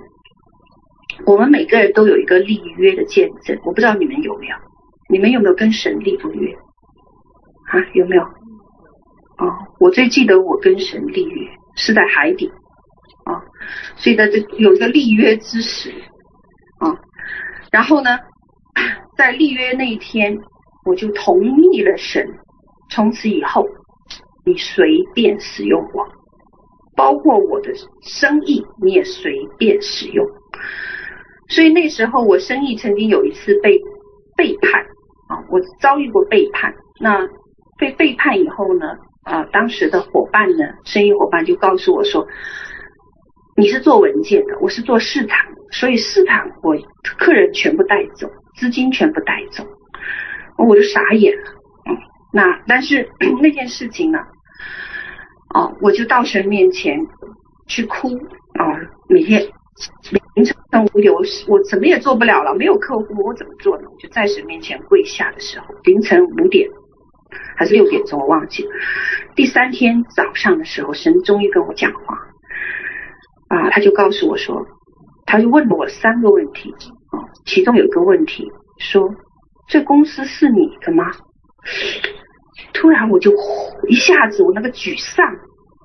我们每个人都有一个立约的见证，我不知道你们有没有，你们有没有跟神立过约？啊，有没有？哦，我最记得我跟神立约是在海底。所以在这有一个立约之时啊，然后呢，在立约那一天，我就同意了神，从此以后你随便使用我，包括我的生意你也随便使用。所以那时候我生意曾经有一次被背叛啊，我遭遇过背叛。那被背叛以后呢，啊，当时的伙伴呢，生意伙伴就告诉我说。你是做文件的，我是做市场，所以市场我客人全部带走，资金全部带走，我就傻眼了。嗯，那但是 (clears throat) 那件事情呢，哦，我就到神面前去哭啊，每天凌晨五点，我我怎么也做不了了，没有客户，我怎么做呢？我就在神面前跪下的时候，凌晨五点还是六点钟，我忘记了。第三天早上的时候，神终于跟我讲话。啊，他就告诉我说，他就问了我三个问题啊，其中有一个问题说，这公司是你的吗？突然我就一下子我那个沮丧，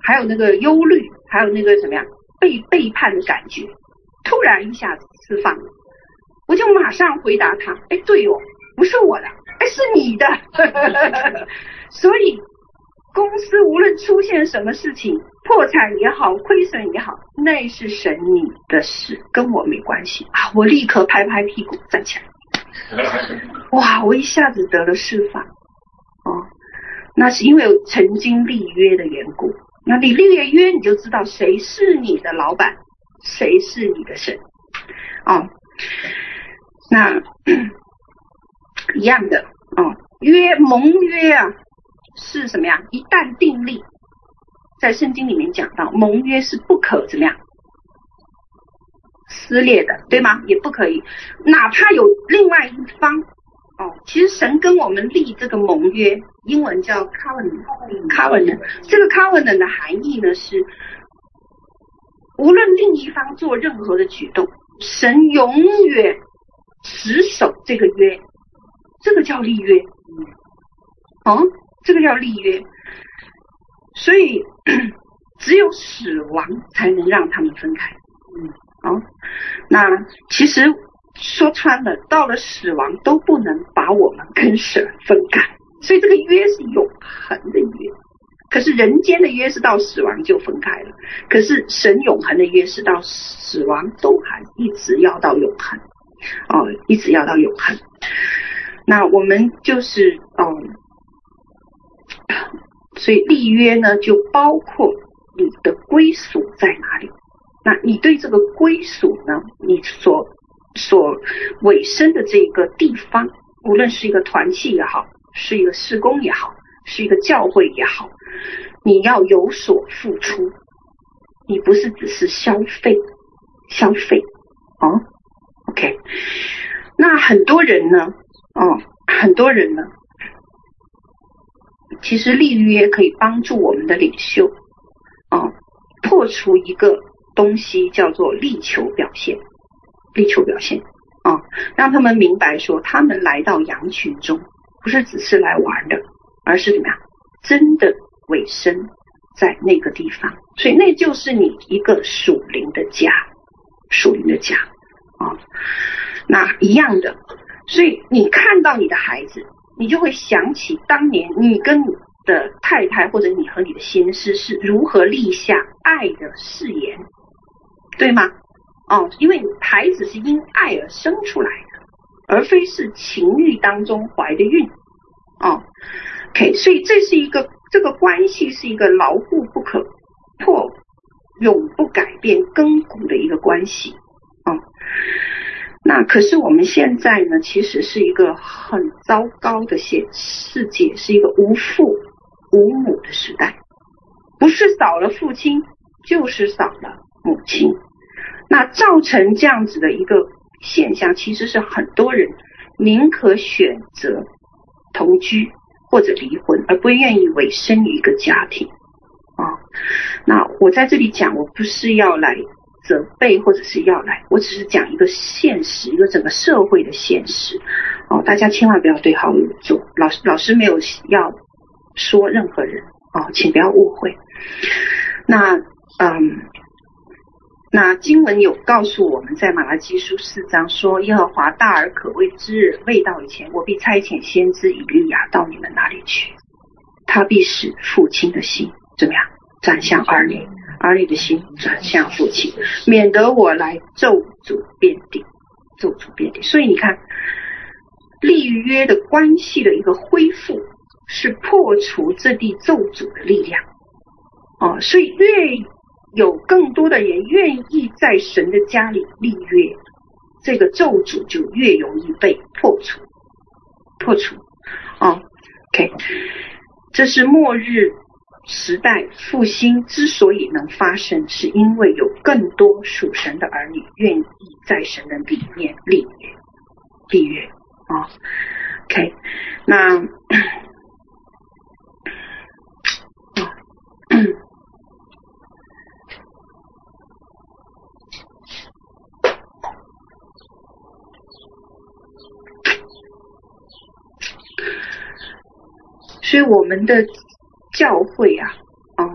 还有那个忧虑，还有那个怎么样被背叛的感觉，突然一下子释放了，我就马上回答他，哎，对哦，不是我的，哎，是你的，(laughs) 所以。公司无论出现什么事情，破产也好，亏损也好，那是神你的事，跟我没关系啊！我立刻拍拍屁股站起来，(laughs) 哇！我一下子得了释放哦，那是因为有曾经立约的缘故。那你立了约，你就知道谁是你的老板，谁是你的神哦。那 (clears throat) 一样的哦，约盟约啊。是什么呀？一旦订立，在圣经里面讲到，盟约是不可怎么样撕裂的，对吗？也不可以，哪怕有另外一方哦。其实神跟我们立这个盟约，英文叫 covenant，covenant。这个 covenant 的含义呢是，无论另一方做任何的举动，神永远持守这个约，这个叫立约。哦。这个叫立约，所以 (clears throat) 只有死亡才能让他们分开。嗯，好，那其实说穿了，到了死亡都不能把我们跟神分开。所以这个约是永恒的约，可是人间的约是到死亡就分开了，可是神永恒的约是到死亡都还一直要到永恒，哦，一直要到永恒。那我们就是哦。所以立约呢，就包括你的归属在哪里。那你对这个归属呢，你所所委身的这个地方，无论是一个团契也好，是一个事工也好，是一个教会也好，你要有所付出。你不是只是消费，消费哦。OK，那很多人呢，哦，很多人呢。其实立约可以帮助我们的领袖啊，破除一个东西叫做力求表现，力求表现啊，让他们明白说，他们来到羊群中不是只是来玩的，而是怎么样，真的委身在那个地方，所以那就是你一个属灵的家，属灵的家啊，那一样的，所以你看到你的孩子。你就会想起当年你跟你的太太，或者你和你的先生是如何立下爱的誓言，对吗？哦，因为孩子是因爱而生出来的，而非是情欲当中怀的孕。哦，OK，所以这是一个这个关系是一个牢固不可破、永不改变、亘古的一个关系。哦。那可是我们现在呢，其实是一个很糟糕的现世界，是一个无父无母的时代，不是少了父亲，就是少了母亲。那造成这样子的一个现象，其实是很多人宁可选择同居或者离婚，而不愿意委身于一个家庭啊。那我在这里讲，我不是要来责备，或者是要来，我只是讲一个现实，一个整个社会的现实哦。大家千万不要对号入座，老师老师没有要说任何人哦，请不要误会。那嗯。那经文有告诉我们在马拉基书四章说，耶和华大而可畏之日未到以前，我必差遣先知以利亚到你们那里去，他必使父亲的心怎么样转向儿女，把你的心转向父亲，免得我来咒诅遍地，咒诅遍地。所以你看，立约的关系的一个恢复，是破除这地咒诅的力量。哦，所以越。有更多的人愿意在神的家里立约，这个咒诅就越容易被破除。破除，哦，OK，这是末日时代复兴之所以能发生，是因为有更多属神的儿女愿意在神的里面立约，立约，啊，OK，那。所以我们的教会啊，啊，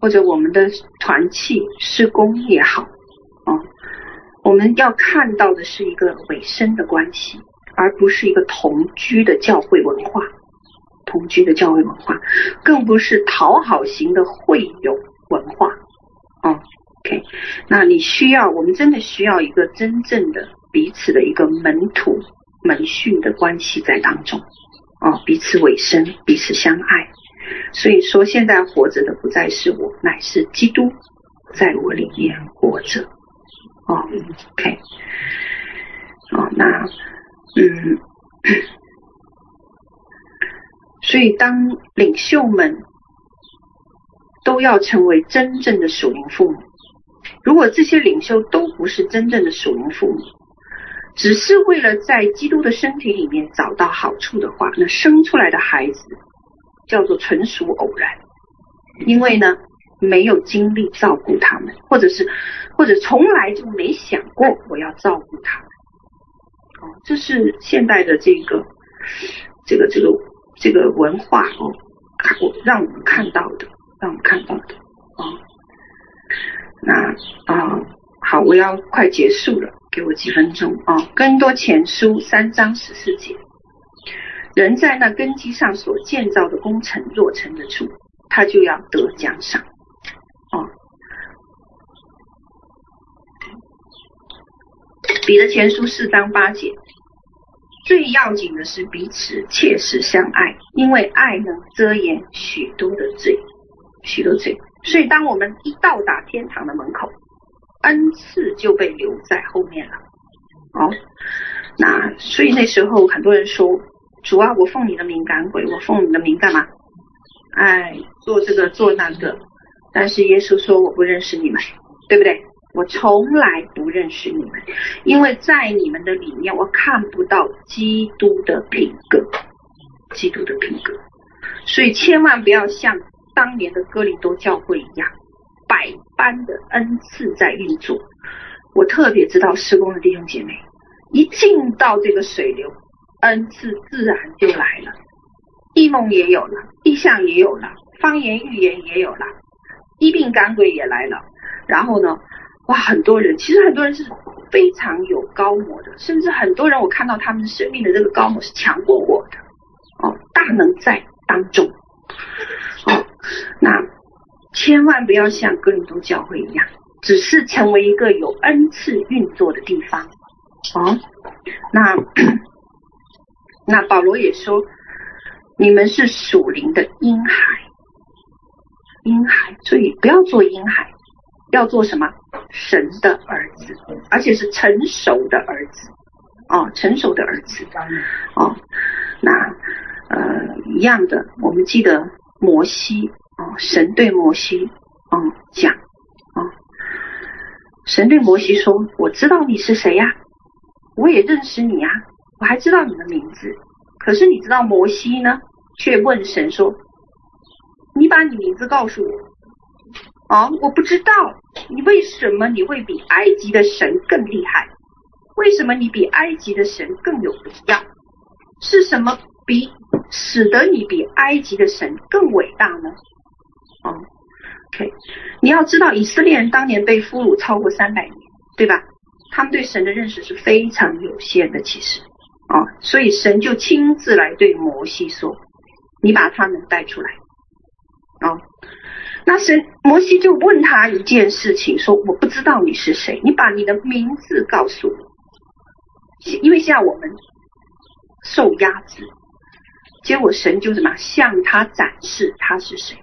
或者我们的团契施工也好，啊，我们要看到的是一个委身的关系，而不是一个同居的教会文化，同居的教会文化，更不是讨好型的会友文化，啊，OK，那你需要，我们真的需要一个真正的彼此的一个门徒门训的关系在当中。哦，彼此委身，彼此相爱。所以说，现在活着的不再是我，乃是基督在我里面活着。哦，OK。哦，那，嗯，所以当领袖们都要成为真正的属灵父母，如果这些领袖都不是真正的属灵父母，只是为了在基督的身体里面找到好处的话，那生出来的孩子叫做纯属偶然，因为呢没有精力照顾他们，或者是或者从来就没想过我要照顾他们。哦，这是现代的这个这个这个这个文化哦，我让我们看到的，让我们看到的哦。那啊。好，我要快结束了，给我几分钟啊！哦，哥林多前书三章十四节，人在那根基上所建造的工程若成的处，他就要得奖赏。哦，彼得前书四章八节，最要紧的是彼此切实相爱，因为爱能遮掩许多的罪，许多罪。所以，当我们一到达天堂的门口，恩赐就被留在后面了，哦，那所以那时候很多人说，主啊，我奉你的名赶鬼，我奉你的名干嘛？哎，做这个做那个，但是耶稣说我不认识你们，对不对？我从来不认识你们，因为在你们的里面我看不到基督的品格，基督的品格，所以千万不要像当年的哥林多教会一样。百般的恩赐在运作，我特别知道施工的弟兄姐妹，一进到这个水流，恩赐自然就来了，异梦也有了，异象也有了，方言预言也有了，医病赶鬼也来了。然后呢，哇，很多人其实很多人是非常有高模的，甚至很多人我看到他们生命的这个高模是强过我的哦，大能在当中哦，那。千万不要像哥林多教会一样，只是成为一个有恩赐运作的地方。哦，那那保罗也说，你们是属灵的婴孩，婴孩，所以不要做婴孩，要做什么？神的儿子，而且是成熟的儿子。哦，成熟的儿子。哦，那呃一样的，我们记得摩西。哦，神对摩西，哦讲，哦，神对摩西说：“我知道你是谁呀，我也认识你呀，我还知道你的名字。可是你知道摩西呢，却问神说：‘你把你名字告诉我。’啊，我不知道，你为什么你会比埃及的神更厉害？为什么你比埃及的神更有荣耀？是什么比使得你比埃及的神更伟大呢？”哦，OK，你要知道，以色列人当年被俘虏超过三百年，对吧？他们对神的认识是非常有限的，其实，啊，所以神就亲自来对摩西说：“你把他们带出来。”啊，那神摩西就问他一件事情，说：“我不知道你是谁，你把你的名字告诉我。”因为现在我们受压制，结果神就什么向他展示他是谁。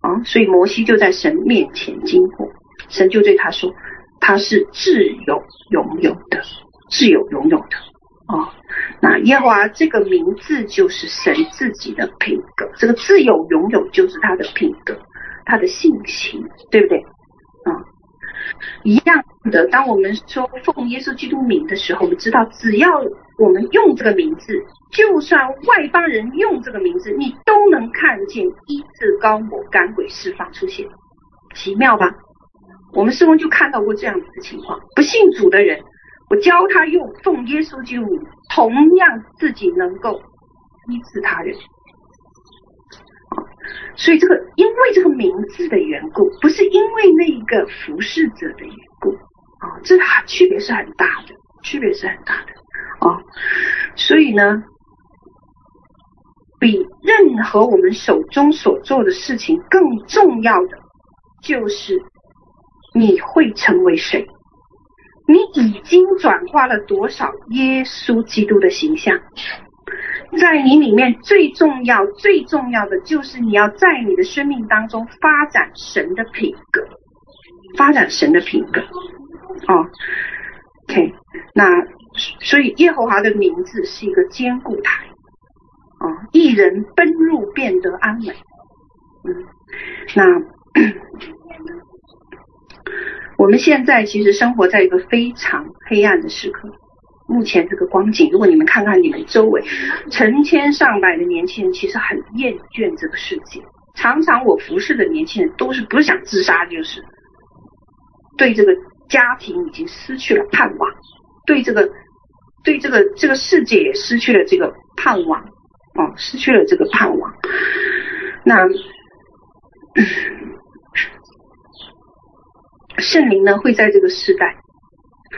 啊，所以摩西就在神面前经过，神就对他说：“他是自有拥有的，自有拥有的。”哦，那耶和华这个名字就是神自己的品格，这个自有拥有就是他的品格，他的性情，对不对？啊、一样的。当我们说奉耶稣基督名的时候，我们知道，只要我们用这个名字。就算外邦人用这个名字，你都能看见医治、高抹、赶鬼、释放出现，奇妙吧？我们师兄就看到过这样子的情况。不信主的人，我教他用奉耶稣基督名，同样自己能够医治他人。所以这个因为这个名字的缘故，不是因为那一个服侍者的缘故啊，这它区别是很大的，区别是很大的啊。所以呢。比任何我们手中所做的事情更重要的，就是你会成为谁？你已经转化了多少耶稣基督的形象？在你里面最重要、最重要的就是你要在你的生命当中发展神的品格，发展神的品格。哦，OK，那所以耶和华的名字是一个坚固台。啊，一人奔入，便得安稳。嗯，那我们现在其实生活在一个非常黑暗的时刻。目前这个光景，如果你们看看你们周围，成千上百的年轻人其实很厌倦这个世界。常常我服侍的年轻人都是不是想自杀，就是对这个家庭已经失去了盼望，对这个对这个这个世界也失去了这个盼望。哦，失去了这个盼望，那圣灵呢，会在这个时代，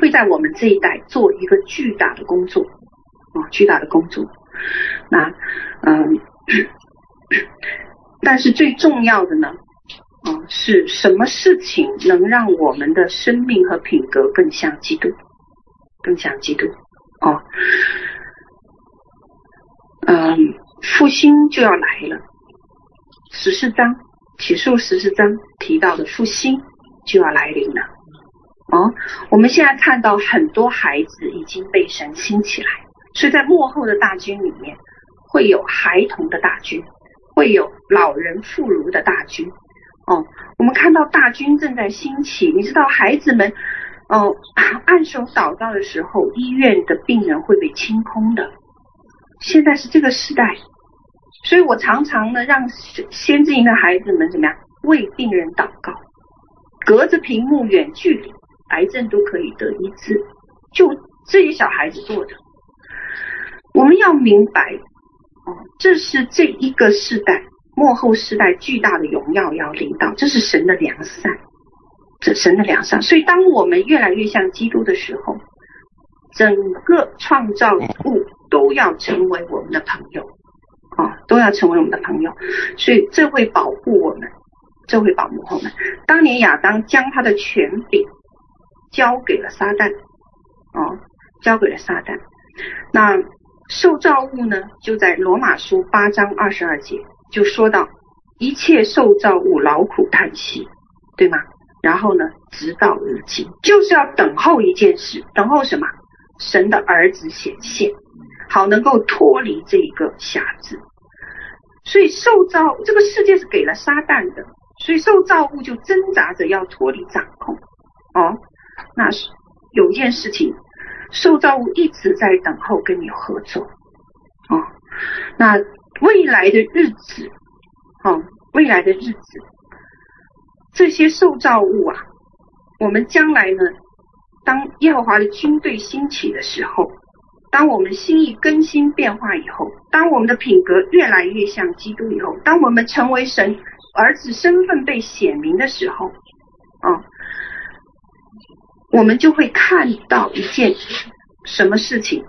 会在我们这一代做一个巨大的工作，啊、巨大的工作。那嗯，(coughs) 但是最重要的呢，啊、是什么事情能让我们的生命和品格更像基督，更像基督？哦。嗯，复兴就要来了。十四章起诉十四章提到的复兴就要来临了。哦，我们现在看到很多孩子已经被神兴起来，所以在幕后的大军里面会有孩童的大军，会有老人妇孺的大军。哦，我们看到大军正在兴起。你知道孩子们哦 (coughs) 按手祷告的时候，医院的病人会被清空的。现在是这个时代，所以我常常呢让先知营的孩子们怎么样为病人祷告，隔着屏幕远距离，癌症都可以得医治，就这些小孩子做的。我们要明白，哦，这是这一个时代幕后时代巨大的荣耀要领导，这是神的良善，这神的良善。所以当我们越来越像基督的时候，整个创造物。都要成为我们的朋友，啊，都要成为我们的朋友，所以这会保护我们，这会保护我们。当年亚当将他的权柄交给了撒旦，哦，交给了撒旦。那受造物呢，就在罗马书八章二十二节就说到，一切受造物劳苦叹息，对吗？然后呢，直到如今，就是要等候一件事，等候什么？神的儿子显现。好，能够脱离这一个匣子，所以受造这个世界是给了撒旦的，所以受造物就挣扎着要脱离掌控，哦，那是有一件事情，受造物一直在等候跟你合作，哦，那未来的日子，哦，未来的日子，这些受造物啊，我们将来呢，当耶和华的军队兴起的时候。当我们心意更新变化以后，当我们的品格越来越像基督以后，当我们成为神儿子身份被显明的时候，啊，我们就会看到一件什么事情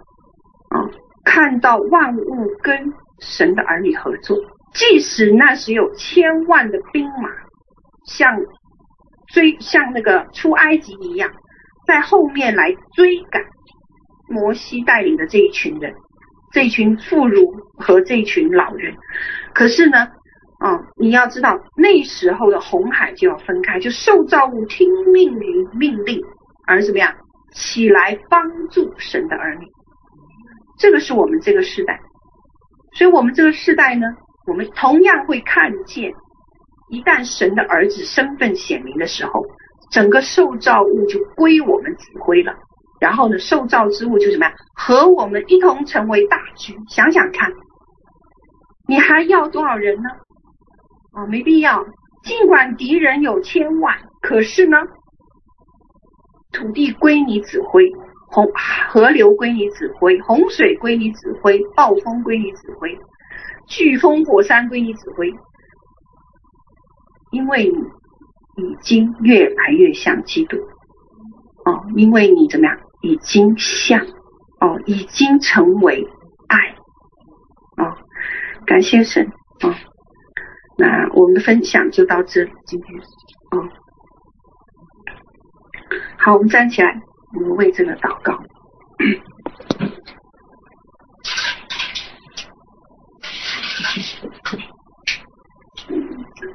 啊？看到万物跟神的儿女合作，即使那时有千万的兵马，像追像那个出埃及一样，在后面来追赶。摩西带领的这一群人，这一群妇孺和这一群老人，可是呢，啊、你要知道，那时候的红海就要分开，就受造物听命于命令而怎么样起来帮助神的儿女。这个是我们这个时代，所以我们这个时代呢，我们同样会看见，一旦神的儿子身份显明的时候，整个受造物就归我们指挥了。然后呢，受造之物就怎么样？和我们一同成为大局。想想看，你还要多少人呢？啊、没必要。尽管敌人有千万，可是呢，土地归你指挥，洪河流归你指挥，洪水归你指挥，暴风归你指挥，飓风火山归你指挥，因为你已经越来越像基督。哦，因为你怎么样？已经像哦，已经成为爱哦，感谢神哦。那我们的分享就到这里，今天哦，好，我们站起来，我们为这个祷告。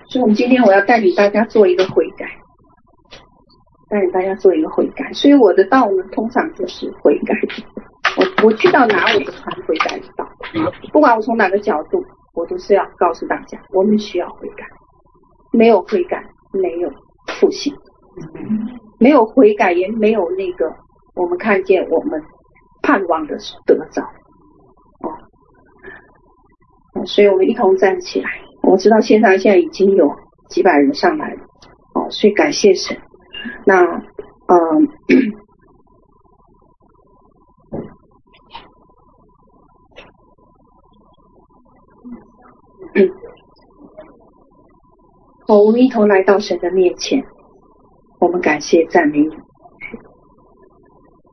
所以，我们今天我要带领大家做一个悔改。带领大家做一个悔改，所以我的道呢，通常就是悔改。我我去到哪，我都传悔改的道。不管我从哪个角度，我都是要告诉大家，我们需要悔改。没有悔改，没有复兴；没有悔改，也没有那个我们看见我们盼望的得着。哦，所以我们一同站起来。我知道线上现在已经有几百人上来了。哦，所以感谢神。那，嗯，好，嗯我们一同来到神的面前，我们感谢赞美你。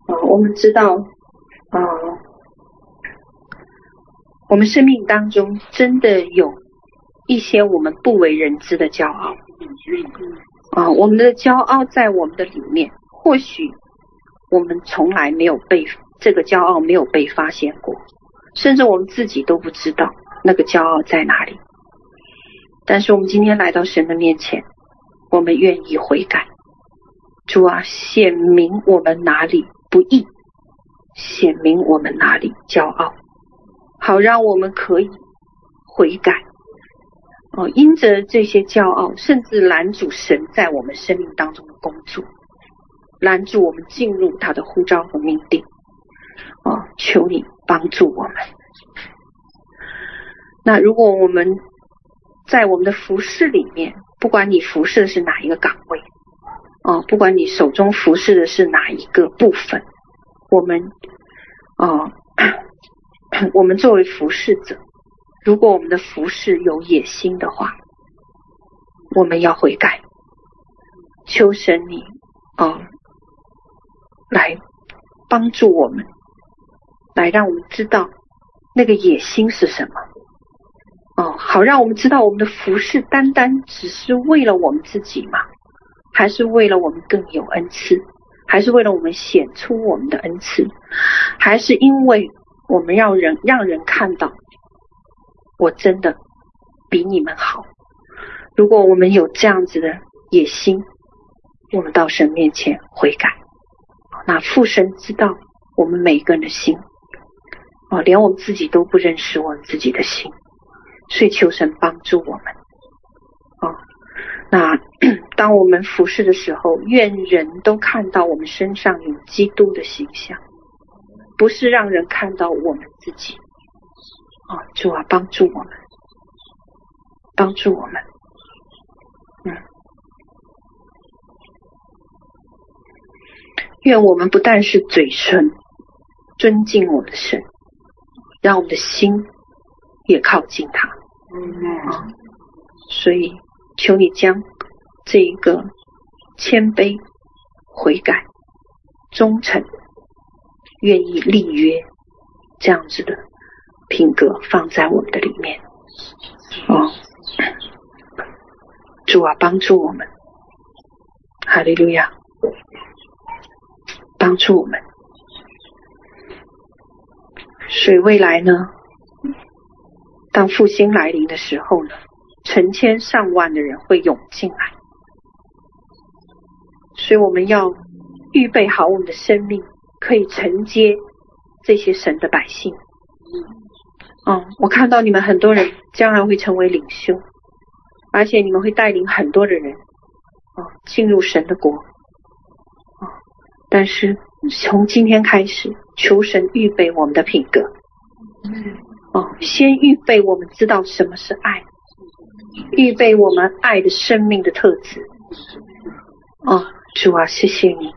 啊，我们知道，啊，我们生命当中真的有一些我们不为人知的骄傲。啊，我们的骄傲在我们的里面，或许我们从来没有被这个骄傲没有被发现过，甚至我们自己都不知道那个骄傲在哪里。但是我们今天来到神的面前，我们愿意悔改。主啊，显明我们哪里不义，显明我们哪里骄傲，好让我们可以悔改。哦，因着这些骄傲，甚至拦阻神在我们生命当中的工作，拦阻我们进入他的呼召和命定。哦，求你帮助我们。那如果我们在我们的服饰里面，不管你服事的是哪一个岗位，哦，不管你手中服事的是哪一个部分，我们，哦，我们作为服事者。如果我们的服事有野心的话，我们要悔改，求神你啊、哦，来帮助我们，来让我们知道那个野心是什么，好让我们知道我们的服饰单单只是为了我们自己吗？还是为了我们更有恩赐？还是为了我们显出我们的恩赐？还是因为我们让人让人看到？我真的比你们好。如果我们有这样子的野心，我们到神面前悔改，那父神知道我们每一个人的心，哦，连我们自己都不认识我们自己的心，所以求神帮助我们，哦，那 (clears throat) 当我们服侍的时候，愿人都看到我们身上有基督的形象，不是让人看到我们自己。啊，主啊，帮助我们，帮助我们。嗯，愿我们不但是嘴唇尊敬我们的神，让我们的心也靠近他。嗯，啊，所以求你将。这一个谦卑、悔改、忠诚、愿意立约这样子的品格放在我们的里面哦，主啊，帮助我们，哈利路亚，帮助我们。所以未来呢，当复兴来临的时候呢，成千上万的人会涌进来。所以我们要预备好我们的生命，可以承接这些神的百姓。嗯，我看到你们很多人将来会成为领袖，而且你们会带领很多的人，啊，进入神的国。啊，但是从今天开始，求神预备我们的品格。哦，先预备我们知道什么是爱，预备我们爱的生命的特质。哦。主啊，谢谢你，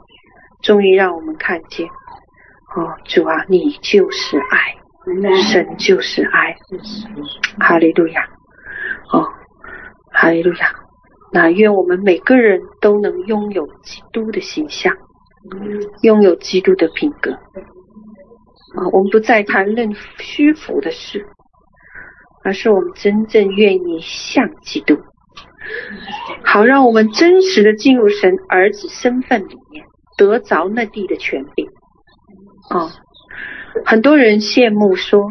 终于让我们看见，哦，主啊，你就是爱，神就是爱，哈利路亚，哦，哈利路亚。那愿我们每个人都能拥有基督的形象，拥有基督的品格。啊，我们不再谈论虚浮的事，而是我们真正愿意像基督。好，让我们真实的进入神儿子身份里面，得着那地的权柄。啊，很多人羡慕说，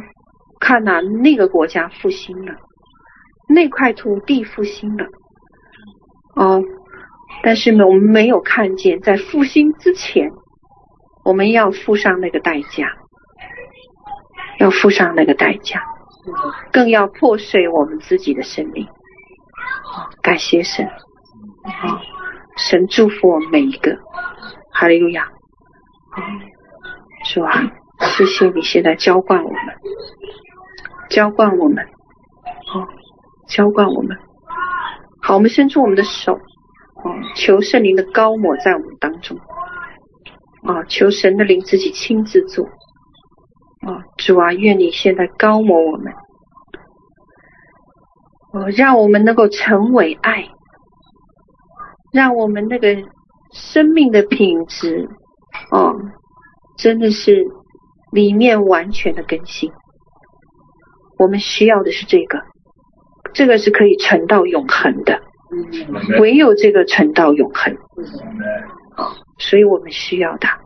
看哪，那个国家复兴了，那块土地复兴了。哦，但是呢，我们没有看见，在复兴之前，我们要付上那个代价，要付上那个代价，更要破碎我们自己的生命。感谢神，神祝福我们每一个，哈利路亚，是吧，谢谢你现在浇灌我们，浇灌我们，哦，浇灌我们，好，我们伸出我们的手，哦，求圣灵的高抹在我们当中，啊，求神的灵自己亲自做，啊，主啊，愿你现在高摩我们。哦，让我们能够成为爱，让我们那个生命的品质，哦，真的是里面完全的更新。我们需要的是这个，这个是可以存到永恒的，(laughs) 唯有这个存到永恒。哦，所以我们需要它。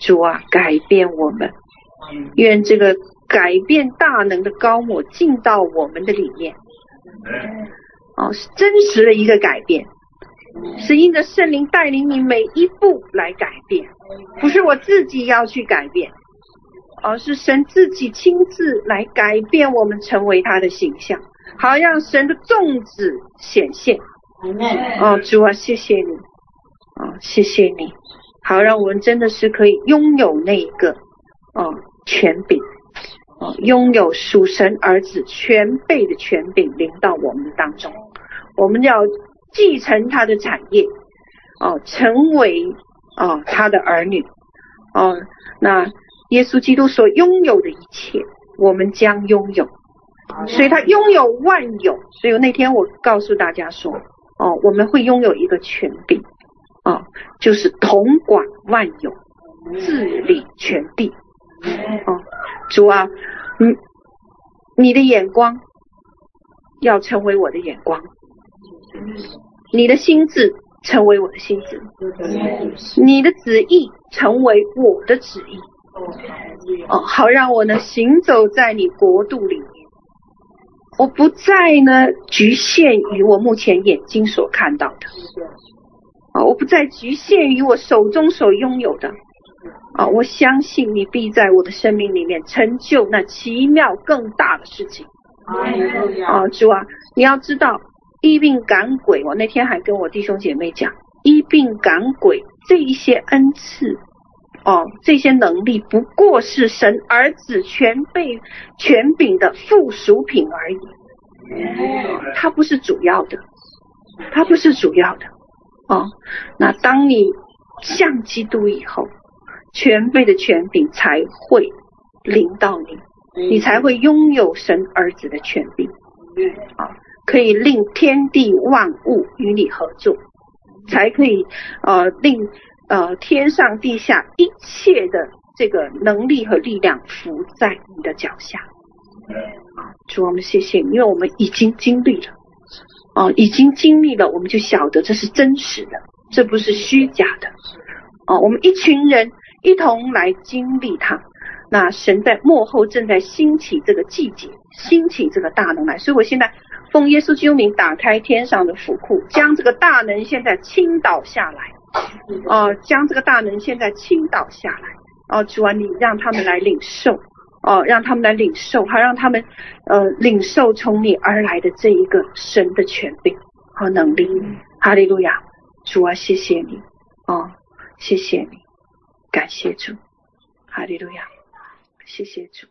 主啊，改变我们，愿这个改变大能的高我进到我们的里面。哦，是真实的一个改变，是因着圣灵带领你每一步来改变，不是我自己要去改变，而是神自己亲自来改变我们，成为他的形象，好让神的众子显现。哦，主啊，谢谢你，哦，谢谢你，好让我们真的是可以拥有那一个。哦权柄。啊拥有属神儿子全备的权柄临到我们当中，我们要继承他的产业，哦，成为哦他的儿女，哦，那耶稣基督所拥有的一切，我们将拥有，所以他拥有万有，所以那天我告诉大家说，哦，我们会拥有一个权柄，哦，就是统管万有，治理全地。哦，主啊，你，你的眼光要成为我的眼光，你的心智成为我的心智，你的旨意成为我的旨意。哦，好让我呢行走在你国度里面，我不再呢局限于我目前眼睛所看到的，啊，我不再局限于我手中所拥有的。啊，我相信你必在我的生命里面成就那奇妙更大的事情。啊，主啊，你要知道，医病赶鬼，我那天还跟我弟兄姐妹讲，医病赶鬼这一些恩赐，哦，这些能力不过是神儿子全被权柄的附属品而已，它不是主要的，它不是主要的，哦，那当你像基督以后，全备的权柄才会临到你，你才会拥有神儿子的权柄，啊。可以令天地万物与你合作，才可以呃令呃天上地下一切的这个能力和力量伏在你的脚下。啊，主，我们谢谢你，因为我们已经经历了，啊，已经经历了，我们就晓得这是真实的，这不是虚假的。啊，我们一群人一同来经历它。那神在幕后正在兴起这个季节，兴起这个大能来，所以我现在。奉耶稣基督名，打开天上的府库，将这个大能现在倾倒下来，(laughs) 哦、呃，将这个大能现在倾倒下来，哦、呃，主啊，你让他们来领受，哦、呃，让他们来领受，好让他们呃领受从你而来的这一个神的权柄和能力。哈利路亚，主啊，谢谢你，哦、呃，谢谢你，感谢主，哈利路亚，谢谢主。